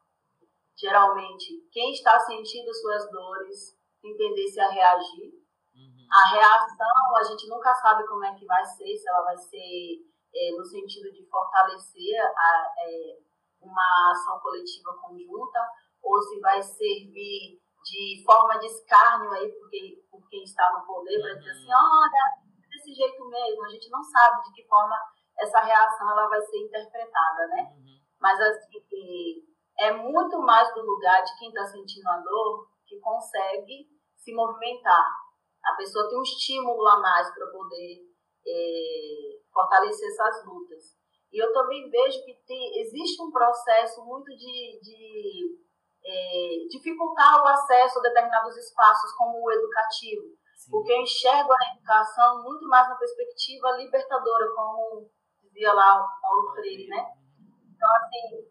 Geralmente, quem está sentindo suas dores tem tendência a reagir. Uhum. A reação, a gente nunca sabe como é que vai ser, se ela vai ser é, no sentido de fortalecer a, é, uma ação coletiva conjunta, ou se vai servir de forma de escárnio aí, porque, por quem está no poder, para dizer assim, uhum. olha, desse jeito mesmo, a gente não sabe de que forma essa reação ela vai ser interpretada, né? Uhum. Mas assim, é muito mais do lugar de quem está sentindo a dor que consegue se movimentar. A pessoa tem um estímulo a mais para poder é, fortalecer essas lutas. E eu também vejo que tem, existe um processo muito de, de é, dificultar o acesso a determinados espaços, como o educativo. Sim. Porque eu enxergo a educação muito mais na perspectiva libertadora, como dizia lá o Paulo Freire, né? Então, assim,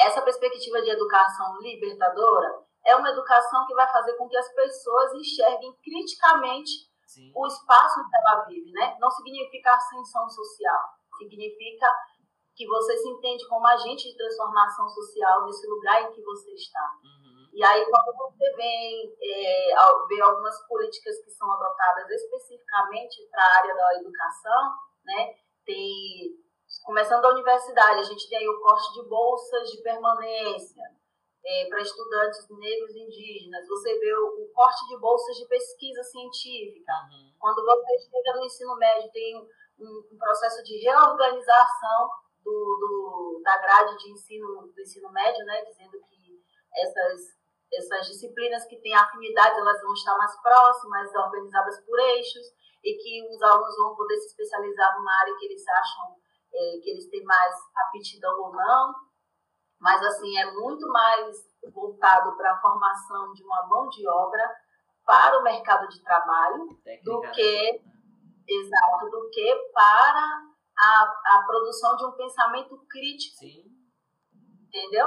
essa perspectiva de educação libertadora é uma educação que vai fazer com que as pessoas enxerguem criticamente Sim. o espaço que ela vive, né? Não significa ascensão social, significa que você se entende como agente de transformação social nesse lugar em que você está. Uhum. E aí, quando você vem é, ver algumas políticas que são adotadas especificamente para a área da educação, né? Tem, começando da universidade, a gente tem aí o corte de bolsas de permanência, é, para estudantes negros e indígenas, você vê o, o, corte de bolsas de pesquisa científica. Uhum. Quando você chega no ensino médio, tem um, um processo de reorganização do, do, da grade de ensino do ensino médio, né, dizendo que essas, essas disciplinas que têm afinidade elas vão estar mais próximas, organizadas por eixos, e que os alunos vão poder se especializar numa área que eles acham é, que eles têm mais aptidão ou não mas assim é muito mais voltado para a formação de uma mão de obra para o mercado de trabalho Técnica, do né? que exato do que para a, a produção de um pensamento crítico Sim. entendeu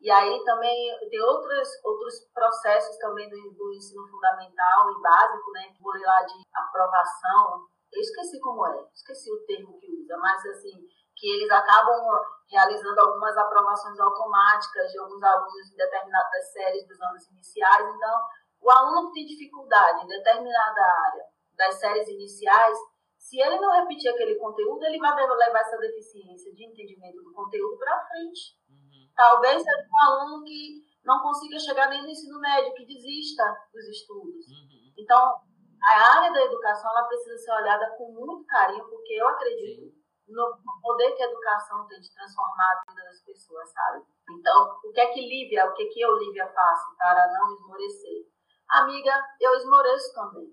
e aí também tem outros outros processos também do, do ensino fundamental e básico né que vou lá de aprovação eu esqueci como é esqueci o termo que usa mas assim que eles acabam realizando algumas aprovações automáticas de alguns alunos em determinadas séries dos anos iniciais. Então, o aluno que tem dificuldade em determinada área das séries iniciais, se ele não repetir aquele conteúdo, ele vai levar essa deficiência de entendimento do conteúdo para frente. Uhum. Talvez seja um aluno que não consiga chegar nem no ensino médio, que desista dos estudos. Uhum. Então, a área da educação ela precisa ser olhada com muito carinho, porque eu acredito Sim no poder que a educação tem de transformar a vida das pessoas, sabe? Então, o que é que Lívia, o que é que eu, Lívia, faço para não esmorecer? Amiga, eu esmoreço também,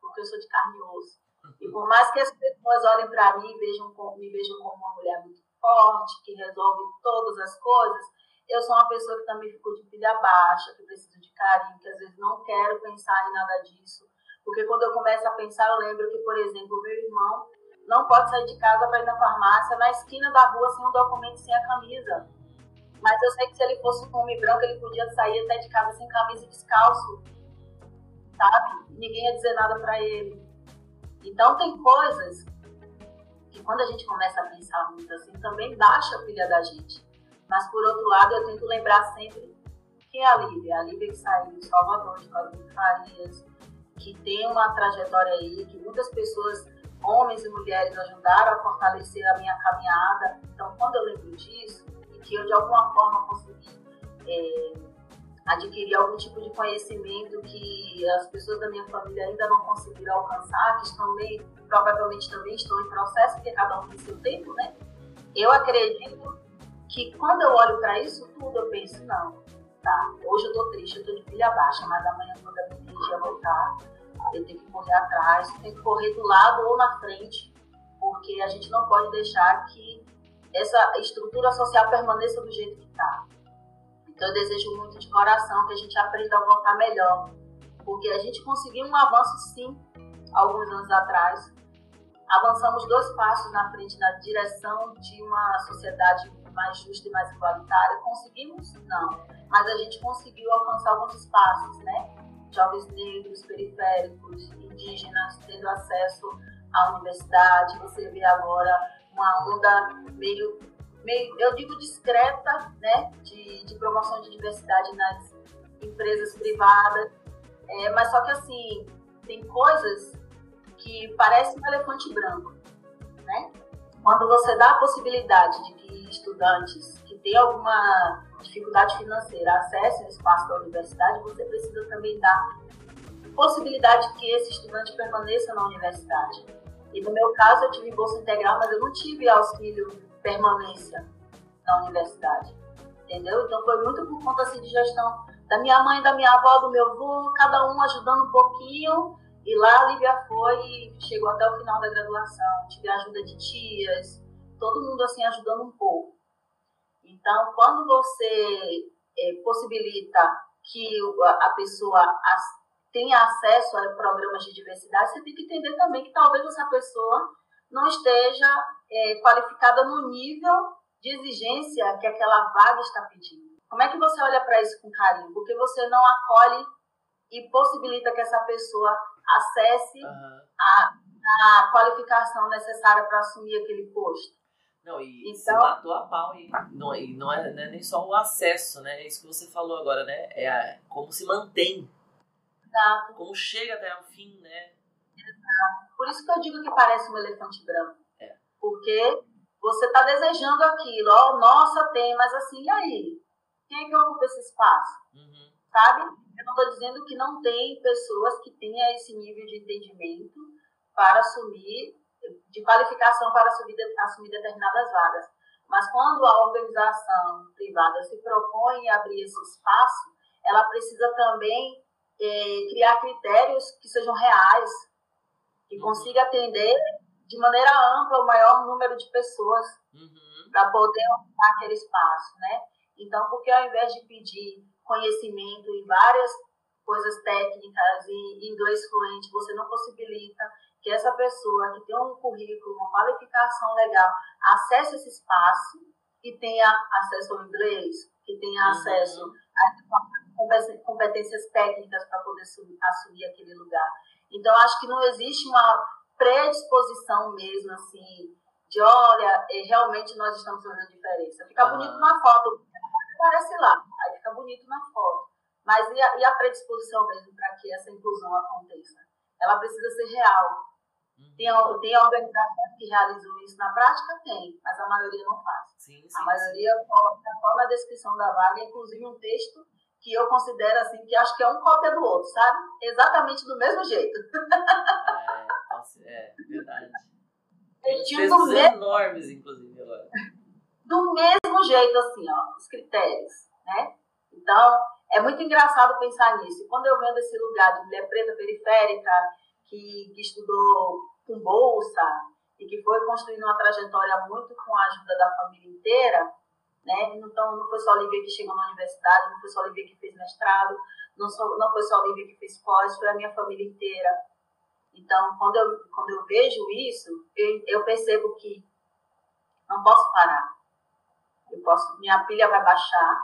porque eu sou de carne e osso. E por mais que as pessoas olhem para mim e vejam, me vejam como uma mulher muito forte, que resolve todas as coisas, eu sou uma pessoa que também ficou de pilha baixa, que precisa de carinho, que às vezes não quero pensar em nada disso. Porque quando eu começo a pensar, eu lembro que, por exemplo, meu irmão, não pode sair de casa para ir na farmácia na esquina da rua sem um documento sem a camisa. Mas eu sei que se ele fosse um homem branco, ele podia sair até de casa sem camisa e descalço. Sabe? Ninguém ia dizer nada para ele. Então tem coisas que quando a gente começa a pensar muito assim, também baixa a pilha da gente. Mas por outro lado, eu tento lembrar sempre quem é a Lívia. A Lívia que saiu de Salvador, de Cosme Farias, que tem uma trajetória aí, que muitas pessoas homens e mulheres ajudaram a fortalecer a minha caminhada. Então, quando eu lembro disso, e que eu de alguma forma consegui é, adquirir algum tipo de conhecimento que as pessoas da minha família ainda não conseguiram alcançar, que também, provavelmente também estão em processo, porque cada um tem seu tempo, né? Eu acredito que quando eu olho para isso tudo, eu penso, não, tá, hoje eu tô triste, eu tô de pilha baixa, mas amanhã quando a minha energia voltar, eu tenho que correr atrás, tenho que correr do lado ou na frente, porque a gente não pode deixar que essa estrutura social permaneça do jeito que está. Então eu desejo muito de coração que a gente aprenda a voltar melhor, porque a gente conseguiu um avanço sim, alguns anos atrás. Avançamos dois passos na frente na direção de uma sociedade mais justa e mais igualitária. Conseguimos? Não. Mas a gente conseguiu alcançar alguns espaços, né? Jovens negros, periféricos, indígenas tendo acesso à universidade. Você vê agora uma onda meio, meio eu digo discreta, né, de, de promoção de diversidade nas empresas privadas. É, mas só que assim, tem coisas que parecem um elefante branco, né? Quando você dá a possibilidade de que estudantes têm alguma dificuldade financeira acesse o espaço da universidade, você precisa também dar possibilidade que esse estudante permaneça na universidade. E no meu caso, eu tive bolsa integral, mas eu não tive auxílio permanência na universidade. Entendeu? Então foi muito por conta assim, de gestão da minha mãe, da minha avó, do meu avô, cada um ajudando um pouquinho. E lá a Lívia foi e chegou até o final da graduação. Tive a ajuda de tias, todo mundo assim ajudando um pouco. Então, quando você é, possibilita que a pessoa tenha acesso a programas de diversidade, você tem que entender também que talvez essa pessoa não esteja é, qualificada no nível de exigência que aquela vaga está pedindo. Como é que você olha para isso com carinho? Porque você não acolhe e possibilita que essa pessoa acesse uhum. a, a qualificação necessária para assumir aquele posto. Não, e então, matou a pau. E não, e não, é, não é nem só o acesso, né? É isso que você falou agora, né? É a, como se mantém. Exato. Como chega até o fim, né? Exato. Por isso que eu digo que parece um elefante branco. É. Porque você está desejando aquilo, ó, oh, nossa, tem, mas assim, e aí? Quem é que ocupa esse espaço? Uhum. Sabe? Eu não estou dizendo que não tem pessoas que tenham esse nível de entendimento para assumir, de qualificação para assumir, assumir determinadas vagas. Mas quando a organização privada se propõe a abrir esse espaço, ela precisa também é, criar critérios que sejam reais, que uhum. consiga atender de maneira ampla o maior número de pessoas uhum. para poder ocupar aquele espaço, né? Então, porque ao invés de pedir conhecimento em várias coisas técnicas e inglês fluente, você não possibilita que essa pessoa que tem um currículo, uma qualificação legal, acesse esse espaço e tenha acesso ao inglês, que tenha uhum. acesso a competências técnicas para poder assumir aquele lugar. Então, acho que não existe uma predisposição mesmo, assim, de olha, é, realmente nós estamos fazendo diferença. Fica uhum. bonito na foto, aparece lá, aí fica bonito na foto. Mas e a, e a predisposição mesmo para que essa inclusão aconteça? Ela precisa ser real. Tem, tem organizações que realizam isso na prática? Tem, mas a maioria não faz. Sim, sim, a maioria coloca só na descrição da vaga, inclusive um texto que eu considero assim, que acho que é um cópia do outro, sabe? Exatamente do mesmo jeito. É, nossa, é verdade. Tem do mesmo, enormes, inclusive, agora. Do mesmo jeito, assim, ó, os critérios, né? Então, é muito engraçado pensar nisso. quando eu vendo esse lugar de mulher preta periférica, que, que estudou com bolsa e que foi construindo uma trajetória muito com a ajuda da família inteira, né? Então, não foi só a Lívia que chegou na universidade, não foi só a Lívia que fez mestrado, não, só, não foi só a Lívia que fez pós, foi a minha família inteira. Então, quando eu, quando eu vejo isso, eu, eu percebo que não posso parar. Eu posso, minha pilha vai baixar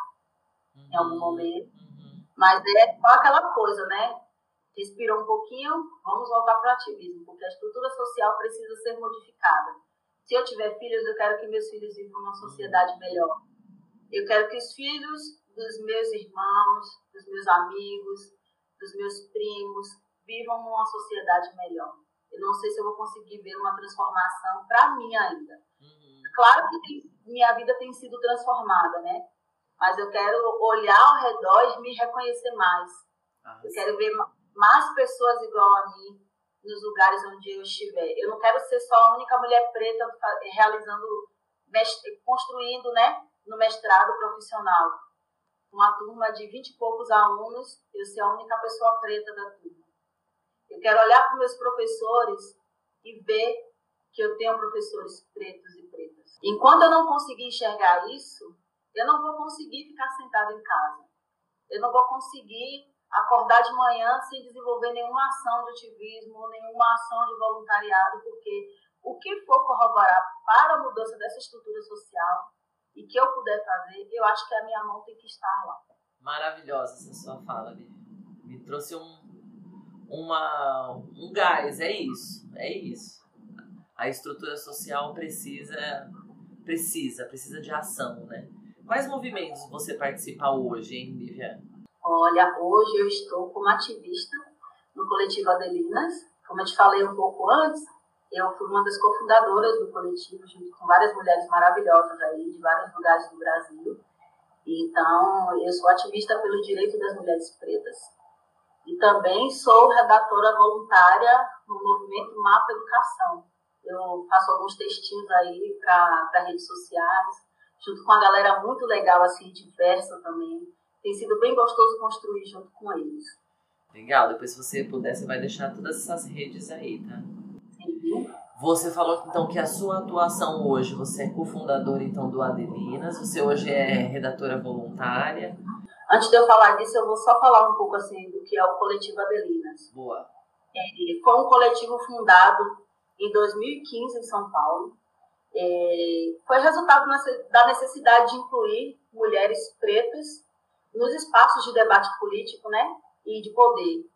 uhum, em algum momento, uhum. mas é só aquela coisa, né? Respirou um pouquinho, vamos voltar para o ativismo, porque a estrutura social precisa ser modificada. Se eu tiver filhos, eu quero que meus filhos vivam uma sociedade melhor. Eu quero que os filhos dos meus irmãos, dos meus amigos, dos meus primos, vivam numa sociedade melhor. Eu não sei se eu vou conseguir ver uma transformação para mim ainda. Uhum. Claro que tem, minha vida tem sido transformada, né? Mas eu quero olhar ao redor e me reconhecer mais. Ah, eu quero ver mais pessoas igual a mim nos lugares onde eu estiver. Eu não quero ser só a única mulher preta realizando, construindo, né, no mestrado profissional. Uma turma de vinte e poucos alunos, eu ser a única pessoa preta da turma. Eu quero olhar para meus professores e ver que eu tenho professores pretos e pretas. Enquanto eu não conseguir enxergar isso, eu não vou conseguir ficar sentada em casa. Eu não vou conseguir acordar de manhã sem desenvolver nenhuma ação de ativismo, nenhuma ação de voluntariado, porque o que for corroborar para a mudança dessa estrutura social e que eu puder fazer, eu acho que a minha mão tem que estar lá. Maravilhosa essa sua fala, Lívia. Me trouxe um, uma, um gás, é isso, é isso. A estrutura social precisa, precisa, precisa de ação, né? Quais movimentos você participa hoje, hein, Lívia? Olha, hoje eu estou como ativista no coletivo Adelinas. Como eu te falei um pouco antes, eu fui uma das cofundadoras do coletivo, junto com várias mulheres maravilhosas aí, de vários lugares do Brasil. Então, eu sou ativista pelo direito das mulheres pretas. E também sou redatora voluntária no movimento Mapa Educação. Eu faço alguns textinhos aí para redes sociais, junto com a galera muito legal, assim, diversa também tem sido bem gostoso construir junto com eles. Legal, depois se você puder, você vai deixar todas essas redes aí, tá? Sim. Você falou então que a sua atuação hoje, você é cofundadora então do Adelinas, você hoje é redatora voluntária. Antes de eu falar disso, eu vou só falar um pouco assim do que é o coletivo Adelinas. Boa. É, foi um coletivo fundado em 2015 em São Paulo. É, foi resultado da necessidade de incluir mulheres pretas nos espaços de debate político, né, e de poder,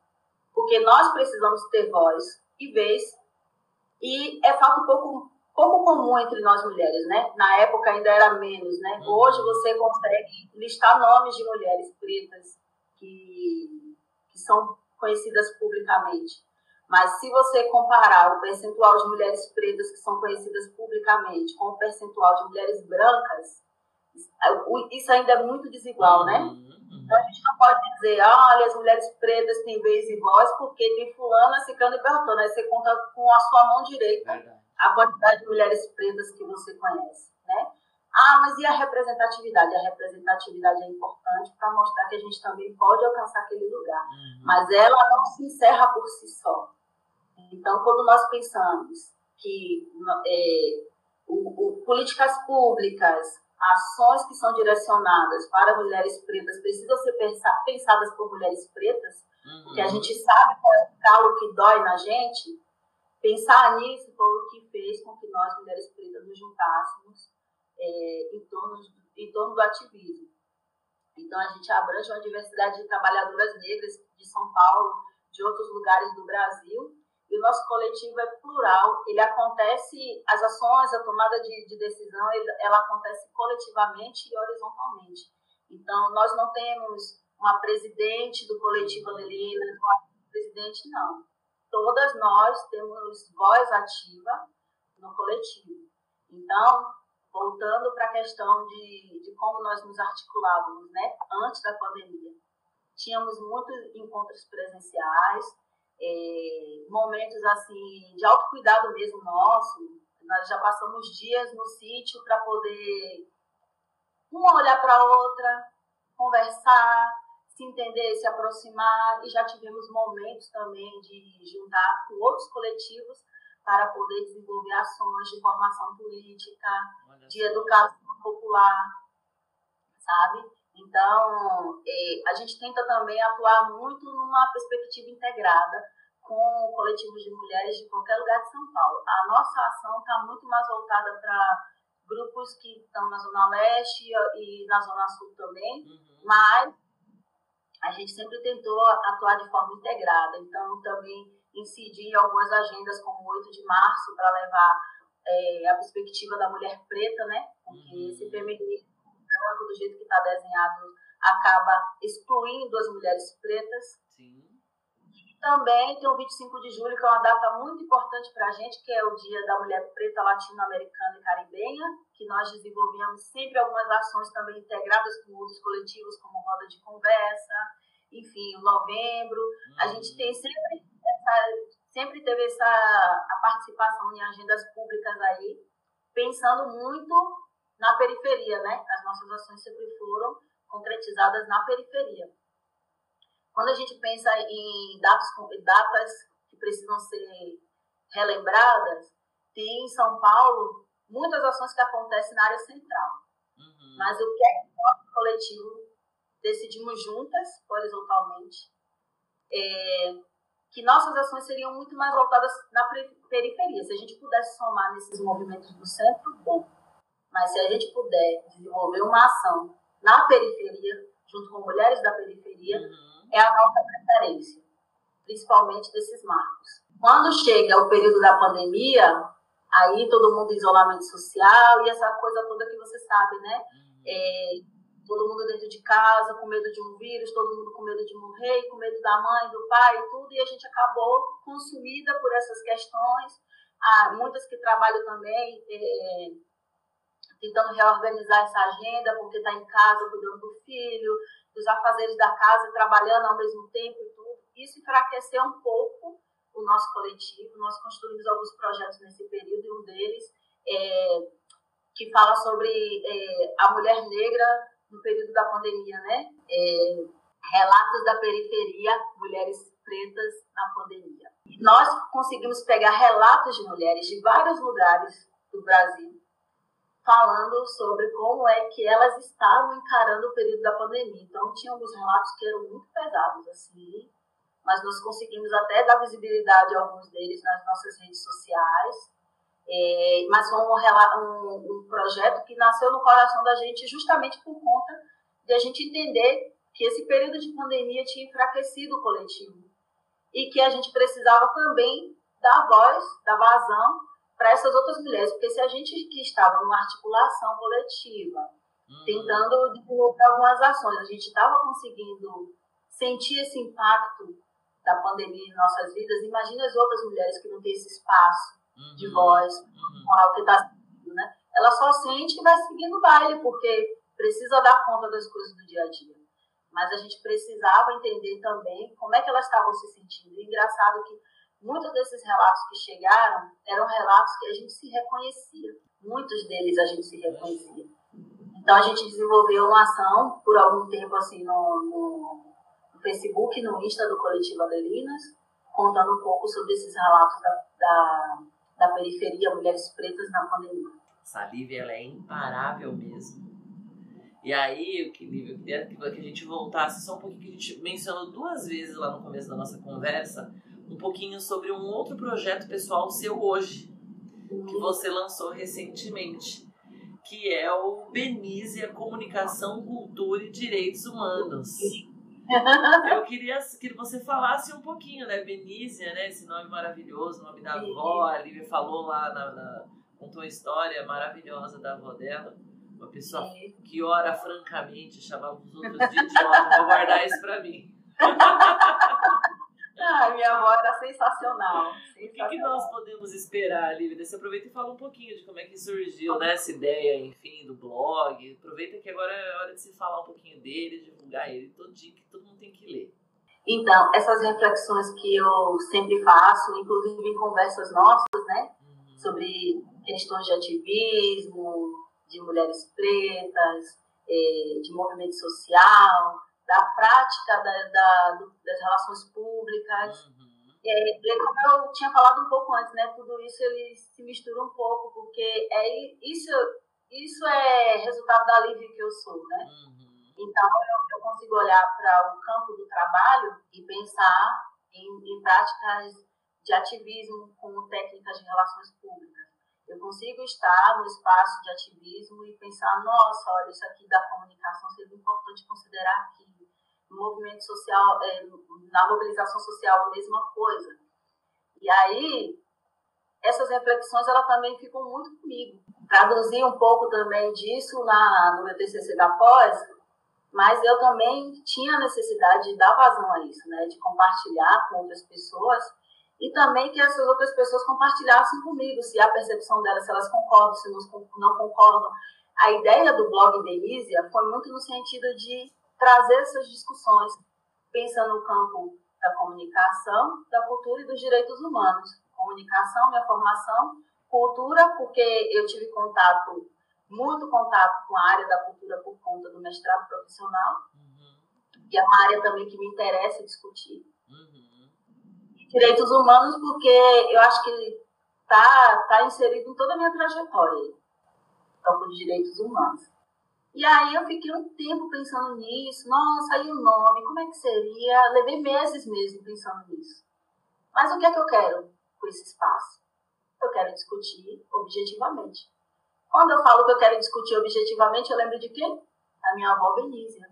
porque nós precisamos ter voz e vez e é fato pouco pouco comum entre nós mulheres, né? Na época ainda era menos, né? Uhum. Hoje você consegue listar nomes de mulheres pretas que, que são conhecidas publicamente. Mas se você comparar o percentual de mulheres pretas que são conhecidas publicamente com o percentual de mulheres brancas, isso ainda é muito desigual, né? uhum. Então a gente não pode dizer, olha, as mulheres pretas têm vez e voz porque tem fulana, ciclana e bertona. Aí você conta com a sua mão direita Verdade. a quantidade de mulheres pretas que você conhece, né? Ah, mas e a representatividade? A representatividade é importante para mostrar que a gente também pode alcançar aquele lugar. Uhum. Mas ela não se encerra por si só. Então, quando nós pensamos que é, o, o, políticas públicas, ações que são direcionadas para mulheres pretas precisam ser pensadas por mulheres pretas, uhum. porque a gente sabe qual é o calo que dói na gente. Pensar nisso foi o que fez com que nós, mulheres pretas, nos juntássemos é, em, torno, em torno do ativismo. Então, a gente abrange uma diversidade de trabalhadoras negras de São Paulo, de outros lugares do Brasil, e o nosso coletivo é plural, ele acontece, as ações, a tomada de, de decisão, ele, ela acontece coletivamente e horizontalmente. Então, nós não temos uma presidente do coletivo Adelina, uma presidente, não. Todas nós temos voz ativa no coletivo. Então, voltando para a questão de, de como nós nos articulávamos, né, antes da pandemia. Tínhamos muitos encontros presenciais, é, momentos assim de autocuidado mesmo nosso. Nós já passamos dias no sítio para poder uma olhar para a outra, conversar, se entender, se aproximar e já tivemos momentos também de juntar com outros coletivos para poder desenvolver ações de formação política, de educação popular, sabe? Então, é, a gente tenta também atuar muito numa perspectiva integrada com coletivos de mulheres de qualquer lugar de São Paulo. A nossa ação está muito mais voltada para grupos que estão na Zona Leste e na Zona Sul também, uhum. mas a gente sempre tentou atuar de forma integrada. Então, também incidir em algumas agendas, como o 8 de março, para levar é, a perspectiva da mulher preta, né? Porque uhum. esse feminismo branco, do jeito que está desenhado, acaba excluindo as mulheres pretas. Sim. E também tem o 25 de julho, que é uma data muito importante para a gente, que é o Dia da Mulher Preta Latino-Americana e Caribenha, que nós desenvolvemos sempre algumas ações também integradas com outros coletivos, como roda de conversa, enfim, o novembro. Uhum. A gente tem sempre sempre teve essa a participação em agendas públicas aí, pensando muito na periferia, né? As nossas ações sempre foram concretizadas na periferia. Quando a gente pensa em datas, datas que precisam ser relembradas, tem em São Paulo muitas ações que acontecem na área central. Uhum. Mas o que é que nós, coletivo, decidimos juntas, horizontalmente, é, que nossas ações seriam muito mais voltadas na periferia. Se a gente pudesse somar nesses movimentos do centro, bom. Mas se a gente puder desenvolver uma ação na periferia, junto com mulheres da periferia, uhum. é a nossa preferência, principalmente desses marcos. Quando chega o período da pandemia, aí todo mundo em isolamento social e essa coisa toda que você sabe, né? Uhum. É, todo mundo dentro de casa, com medo de um vírus, todo mundo com medo de morrer, com medo da mãe, do pai e tudo, e a gente acabou consumida por essas questões. Há muitas que trabalham também é, tentando reorganizar essa agenda, porque está em casa cuidando do filho, dos afazeres da casa, trabalhando ao mesmo tempo e tudo. Isso enfraqueceu um pouco o nosso coletivo. Nós construímos alguns projetos nesse período e um deles é, que fala sobre é, a mulher negra no período da pandemia, né? É, relatos da periferia, mulheres pretas na pandemia. Nós conseguimos pegar relatos de mulheres de vários lugares do Brasil falando sobre como é que elas estavam encarando o período da pandemia. Então, tinha alguns relatos que eram muito pesados, assim, mas nós conseguimos até dar visibilidade a alguns deles nas nossas redes sociais. É, mas foi um, um, um, projeto que nasceu no coração da gente justamente por conta de a gente entender que esse período de pandemia tinha enfraquecido o coletivo e que a gente precisava também dar voz, dar vazão para essas outras mulheres, porque se a gente que estava numa articulação coletiva, uhum. tentando desenvolver algumas ações, a gente estava conseguindo sentir esse impacto da pandemia em nossas vidas, imagine as outras mulheres que não têm esse espaço uhum. de voz, uhum. que está né? Ela só sente e vai seguindo o baile, porque precisa dar conta das coisas do dia a dia. Mas a gente precisava entender também como é que elas estavam se sentindo. E engraçado que muitos desses relatos que chegaram eram relatos que a gente se reconhecia. Muitos deles a gente se reconhecia. Então a gente desenvolveu uma ação por algum tempo assim no, no, no Facebook, no Insta do Coletivo Adelinas, contando um pouco sobre esses relatos da, da, da periferia, mulheres pretas na pandemia. Essa Lívia, ela é imparável mesmo. E aí, eu queria, que a gente voltasse só um pouquinho, que a gente mencionou duas vezes lá no começo da nossa conversa, um pouquinho sobre um outro projeto pessoal seu hoje, que você lançou recentemente, que é o Benízia Comunicação, Cultura e Direitos Humanos. Eu queria que você falasse um pouquinho, né? Benízia, né? Esse nome maravilhoso, nome da avó. A Lívia falou lá, na, na, contou uma história maravilhosa da avó dela. Uma pessoa que ora francamente, chamava os outros de idiota. Vou guardar isso pra mim. Ah, minha avó era sensacional. sensacional. O que, que, nós podemos esperar, Lívia? Você aproveita e fala um pouquinho de como é que surgiu né, essa ideia, enfim, do blog. Aproveita que agora é hora de se falar um pouquinho dele, divulgar ele todo dia, que todo mundo tem que ler. Então, essas reflexões que eu sempre faço, inclusive em conversas nossas, né? Uhum. Sobre questões de ativismo, de mulheres pretas, eh, de movimento social, da prática da, da, das relações públicas. Uhum. É, como eu tinha falado um pouco antes, né, tudo isso ele se mistura um pouco, porque é isso, isso é resultado da livre que eu sou, né? Uhum. Então eu, eu, consigo olhar para o campo do trabalho e pensar em, em práticas de ativismo com técnicas de relações públicas. Eu consigo estar no espaço de ativismo e pensar, nossa, olha, isso aqui da comunicação seria importante considerar aqui movimento social, é, na mobilização social, a mesma coisa. E aí, essas reflexões, elas também ficam muito comigo. Traduzi um pouco também disso na, no meu TCC da pós, mas eu também tinha necessidade de dar vazão a isso, né? De compartilhar com outras pessoas e também que essas outras pessoas compartilhassem comigo se a percepção delas, se elas concordam, se não concordam. A ideia do blog Benízia foi muito no sentido de trazer essas discussões, pensando no campo da comunicação, da cultura e dos direitos humanos. Comunicação, minha formação, cultura, porque eu tive contato, muito contato com a área da cultura por conta do mestrado profissional, uhum. e é uma área também que me interessa discutir. Uhum. Direitos humanos, porque eu acho que está tá inserido em toda a minha trajetória, campo de direitos humanos. E aí eu fiquei um tempo pensando nisso, nossa, aí o nome, como é que seria? Levei meses mesmo pensando nisso. Mas o que é que eu quero com esse espaço? Eu quero discutir objetivamente. Quando eu falo que eu quero discutir objetivamente, eu lembro de quê? Da minha avó Benízia.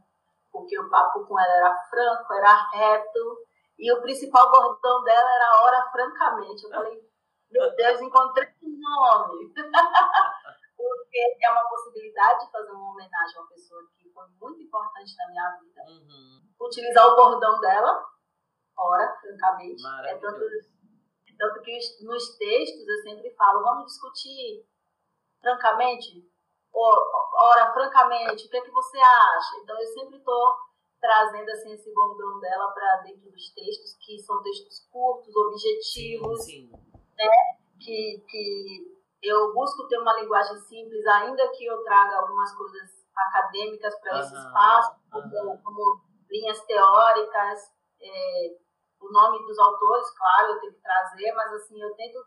Porque o papo com ela era franco, era reto, e o principal bordão dela era hora francamente. Eu falei, meu Deus, encontrei um nome. porque é uma possibilidade de fazer uma homenagem a uma pessoa que foi muito importante na minha vida. Uhum. Utilizar o bordão dela, ora, francamente. É tanto, é tanto que nos textos eu sempre falo, vamos discutir francamente, ora, francamente, o que é que você acha? Então eu sempre estou trazendo assim esse bordão dela para dentro dos textos, que são textos curtos, objetivos, sim, sim. né? Que, que eu busco ter uma linguagem simples, ainda que eu traga algumas coisas acadêmicas para esse espaço, como, como linhas teóricas, é, o nome dos autores, claro, eu tenho que trazer, mas assim, eu tento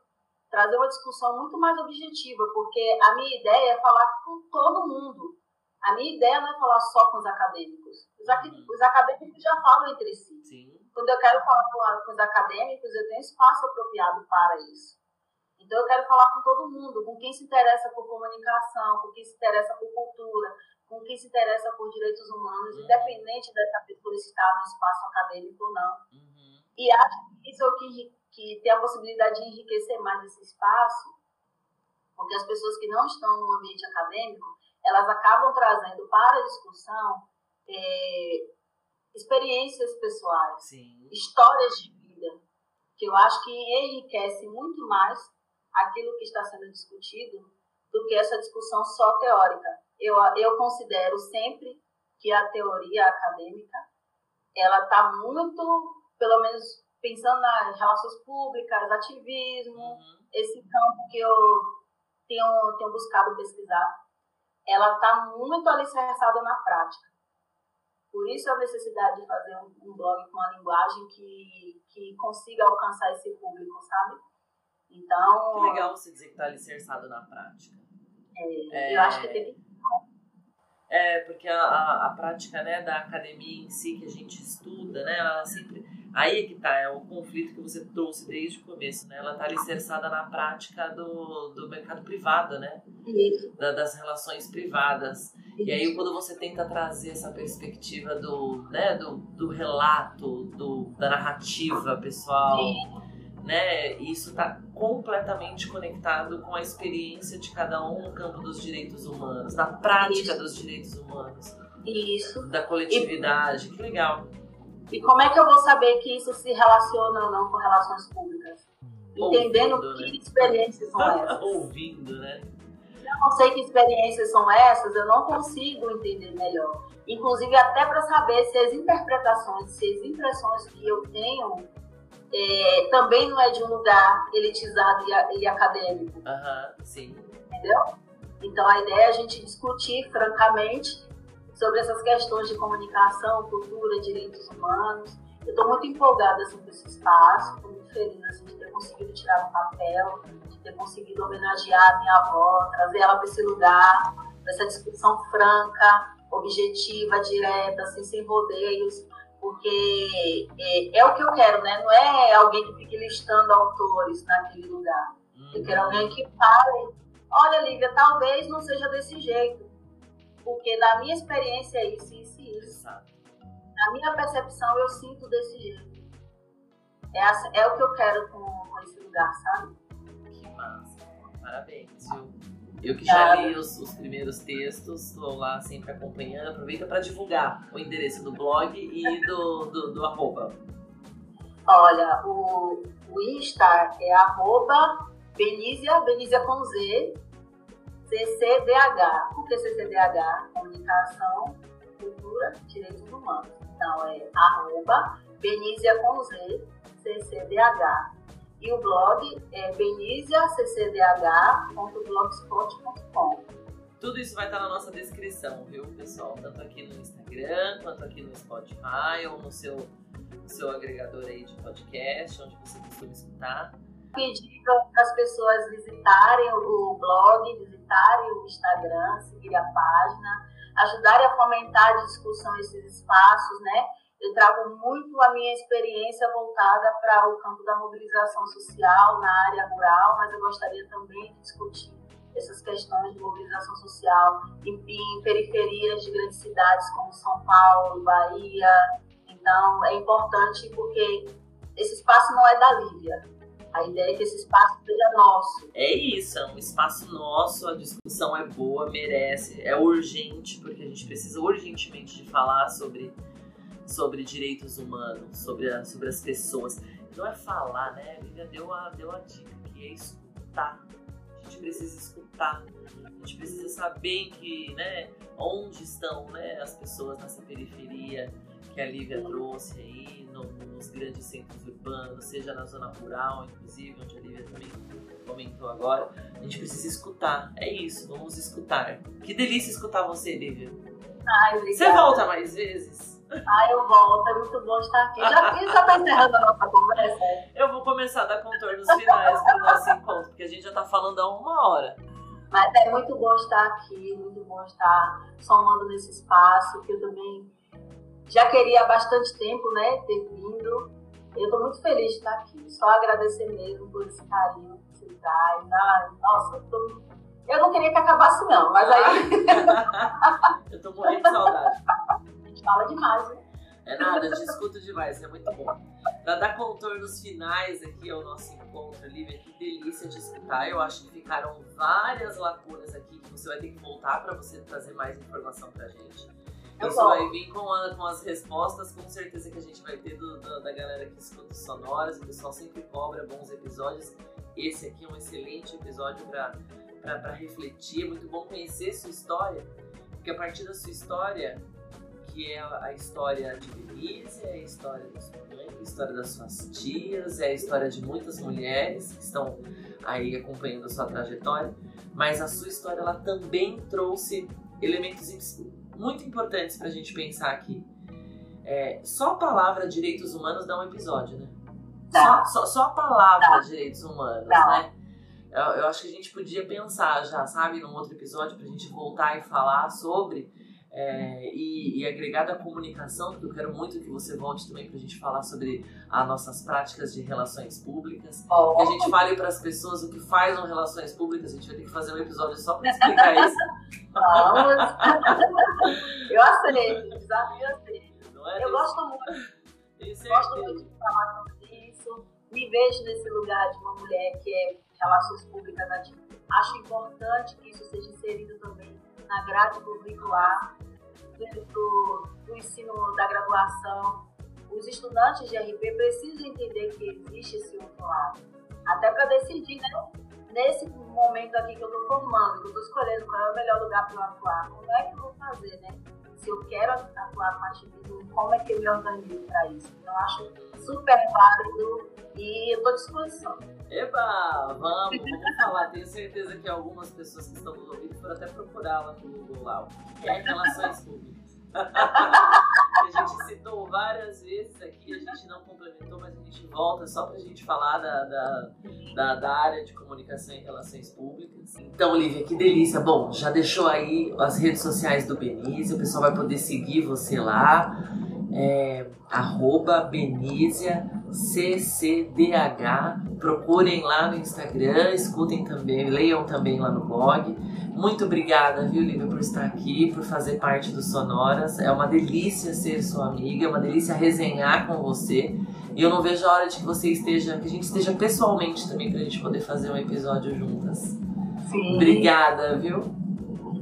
trazer uma discussão muito mais objetiva, porque a minha ideia é falar com todo mundo. A minha ideia não é falar só com os acadêmicos. Os, Uhum. os acadêmicos já falam entre si. Sim. Quando eu quero falar com os acadêmicos, eu tenho espaço apropriado para isso. Então, eu quero falar com todo mundo, com quem se interessa por comunicação, com quem se interessa por cultura, com quem se interessa por direitos humanos, Uhum. independente dessa pessoa estar no espaço acadêmico ou não. Uhum. E acho que isso é o que, que tem a possibilidade de enriquecer mais esse espaço, porque as pessoas que não estão no ambiente acadêmico, elas acabam trazendo para a discussão eh, experiências pessoais, Sim. histórias de vida, que eu acho que enriquece muito mais aquilo que está sendo discutido do que essa discussão só teórica. Eu, eu considero sempre que a teoria acadêmica ela está muito, pelo menos pensando nas relações públicas, ativismo, Uhum. esse campo que eu tenho, tenho buscado pesquisar, ela está muito alicerçada na prática. Por isso a necessidade de fazer um, um blog com uma linguagem que, que consiga alcançar esse público, sabe? Então, Que legal você dizer que tá alicerçado na prática. é, eu acho que tem que É, porque a, a, a prática né, da academia em si que a gente estuda, né, ela sempre. Aí é que tá, é o conflito que você trouxe desde o começo, né? Ela tá alicerçada na prática do, do mercado privado, né? isso. Da- das relações privadas. E aí quando você tenta trazer essa perspectiva do, né, do, do relato, do, da narrativa pessoal, né, isso está completamente conectado com a experiência de cada um no campo dos direitos humanos, na prática Isso. dos direitos humanos, Isso. da coletividade. Que legal. E como é que eu vou saber que isso se relaciona ou não com relações públicas? Entendendo Ouvindo, que né? experiências são essas. Ouvindo, né? eu não sei que experiências são essas, eu não consigo entender melhor. Inclusive, até para saber se as interpretações, se as impressões que eu tenho é, também não é de um lugar elitizado e, e acadêmico, Aham, sim. entendeu? Então, a ideia é a gente discutir francamente sobre essas questões de comunicação, cultura, direitos humanos. Eu estou muito empolgada assim, com esse espaço, estou muito feliz assim, de ter conseguido tirar do papel, de ter conseguido homenagear a minha avó, trazer ela para esse lugar, para essa discussão franca, objetiva, direta, assim, sem rodeios, porque é, é o que eu quero, né? Não é alguém que fique listando autores naquele lugar. Eu quero alguém que fale, olha, Lívia, talvez não seja desse jeito, porque na minha experiência é isso, isso e isso. Na minha percepção, eu sinto desse jeito. É, é o que eu quero com, com esse lugar, sabe? Que massa. Parabéns, viu? Eu que já li os, os primeiros textos, estou lá sempre acompanhando. Aproveita para divulgar o endereço do blog e do, do, do arroba. Olha, o, o Insta é arroba Benizia, Benizia com Z, CCDH. Por que CCDH? Comunicação, Cultura, Direitos Humanos. Então é arroba Benizia com Z, CCDH. E o blog é beniziaccdh.blogspot.com. Tudo isso vai estar na nossa descrição, viu, pessoal? Tanto aqui no Instagram, quanto aqui no Spotify ou no seu, seu agregador aí de podcast, onde você costuma escutar. pedir para as pessoas visitarem o blog, visitarem o Instagram, seguir a página, ajudarem a fomentar a discussão esses espaços, né? Eu trago muito a minha experiência voltada para o campo da mobilização social na área rural, mas eu gostaria também de discutir essas questões de mobilização social em, em periferias de grandes cidades como São Paulo, Bahia. Então, é importante porque esse espaço não é da Lívia, a ideia é que esse espaço seja nosso. É isso, é um espaço nosso, a discussão é boa, merece, é urgente, porque a gente precisa urgentemente de falar sobre, sobre direitos humanos, sobre, a- sobre as pessoas. Não é falar, né? A Lívia deu a, deu a dica, que é escutar. A gente precisa escutar. A gente precisa saber que, né, onde estão né, as pessoas nessa periferia que a Lívia trouxe aí, no- nos grandes centros urbanos, seja na zona rural, inclusive, onde a Lívia também comentou agora. A gente precisa escutar. É isso, vamos escutar. Que delícia escutar você, Lívia. Ai. Você volta mais vezes? Ah, eu volto, é muito bom estar aqui. Já fiz, já tá encerrando a nossa conversa? Eu vou começar a dar contornos finais pro nosso encontro, porque a gente já tá falando há uma hora. Mas é muito bom estar aqui, muito bom estar somando nesse espaço, que eu também já queria há bastante tempo, né, ter vindo. Eu estou muito feliz de estar aqui. Só agradecer mesmo por esse carinho que você traz. Ah, nossa, eu, tô... eu não queria que acabasse, não, mas aí. eu tô morrendo de saudade. Gente fala demais, né? É nada, eu te escuto demais, é muito bom. Para dar contornos finais aqui ao nosso encontro, Lívia, que delícia de escutar. Eu acho que ficaram várias lacunas aqui que você vai ter que voltar para você trazer mais informação pra gente. Você vai vir com, a, com, as respostas, com certeza que a gente vai ter do, do, da galera que escuta sonoras. O pessoal sempre cobra bons episódios. Esse aqui é um excelente episódio para refletir. É muito bom conhecer sua história, porque a partir da sua história, que é a, história de Denise, é a história da sua mãe, é a história das suas tias, é a história de muitas mulheres que estão aí acompanhando a sua trajetória, mas a sua história ela também trouxe elementos muito importantes para a gente pensar aqui. É, só a palavra direitos humanos dá um episódio, né? Só, só, só, a palavra direitos humanos, né? Eu, eu, acho que a gente podia pensar já, sabe, num outro episódio para a gente voltar e falar sobre é, e, e agregado à comunicação, porque eu quero muito que você volte também para a gente falar sobre as nossas práticas de relações públicas. Oh. Que a gente fale para as pessoas o que faz um relações públicas. A gente vai ter que fazer um episódio só para explicar isso. Vamos! eu aceito, desafio aceito. Não é eu gosto muito. Gosto muito de falar sobre isso. Me vejo nesse lugar de uma mulher que é relações públicas ativas. Acho importante que isso seja inserido também na grade curricular do, do ensino da graduação. Os estudantes de RP precisam entender que existe esse outro lado. Até para decidir, né? Nesse momento aqui que eu estou formando, que eu estou escolhendo qual é o melhor lugar para eu atuar, como é que eu vou fazer, né? Se eu quero ativismo, como é que eu me organizo para isso? Então, eu acho super válido e estou à disposição. Eba, vamos, vamos falar. Tenho certeza que algumas pessoas que estão nos ouvindo foram até procurar lá no Google lá, o que é relações públicas. a gente citou várias vezes aqui, a gente não complementou, mas a gente volta só pra gente falar da, da, da, da área de comunicação e relações públicas. Então, Olivia, que delícia. Bom, já deixou aí as redes sociais do Benício, o pessoal vai poder seguir você lá. É, arroba Benícia CCDH. Procurem lá no Instagram, escutem também, leiam também lá no blog. Muito obrigada, viu, Lívia, por estar aqui, por fazer parte do Sonoras. É uma delícia ser sua amiga, é uma delícia resenhar com você. E eu não vejo a hora de que você esteja, que a gente esteja pessoalmente também pra gente poder fazer um episódio juntas. Sim. Obrigada, viu?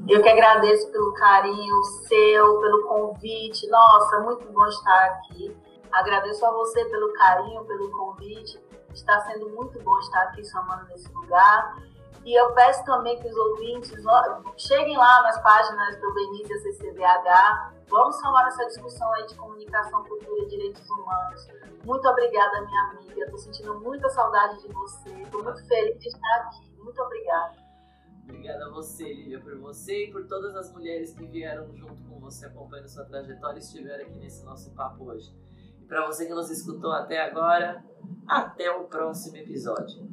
Eu que agradeço pelo carinho seu, pelo convite. Nossa, muito bom estar aqui. Agradeço a você pelo carinho, pelo convite. Está sendo muito bom estar aqui somando nesse lugar. E eu peço também que os ouvintes cheguem lá nas páginas do Benícia CCBH. Vamos somar essa discussão aí de comunicação, cultura e direitos humanos. Muito obrigada, minha amiga. Estou sentindo muita saudade de você. Estou muito feliz de estar aqui. Muito obrigada. Obrigada a você, Lívia, por você e por todas as mulheres que vieram junto com você acompanhando sua trajetória e estiveram aqui nesse nosso papo hoje. E para você que nos escutou até agora, até o próximo episódio.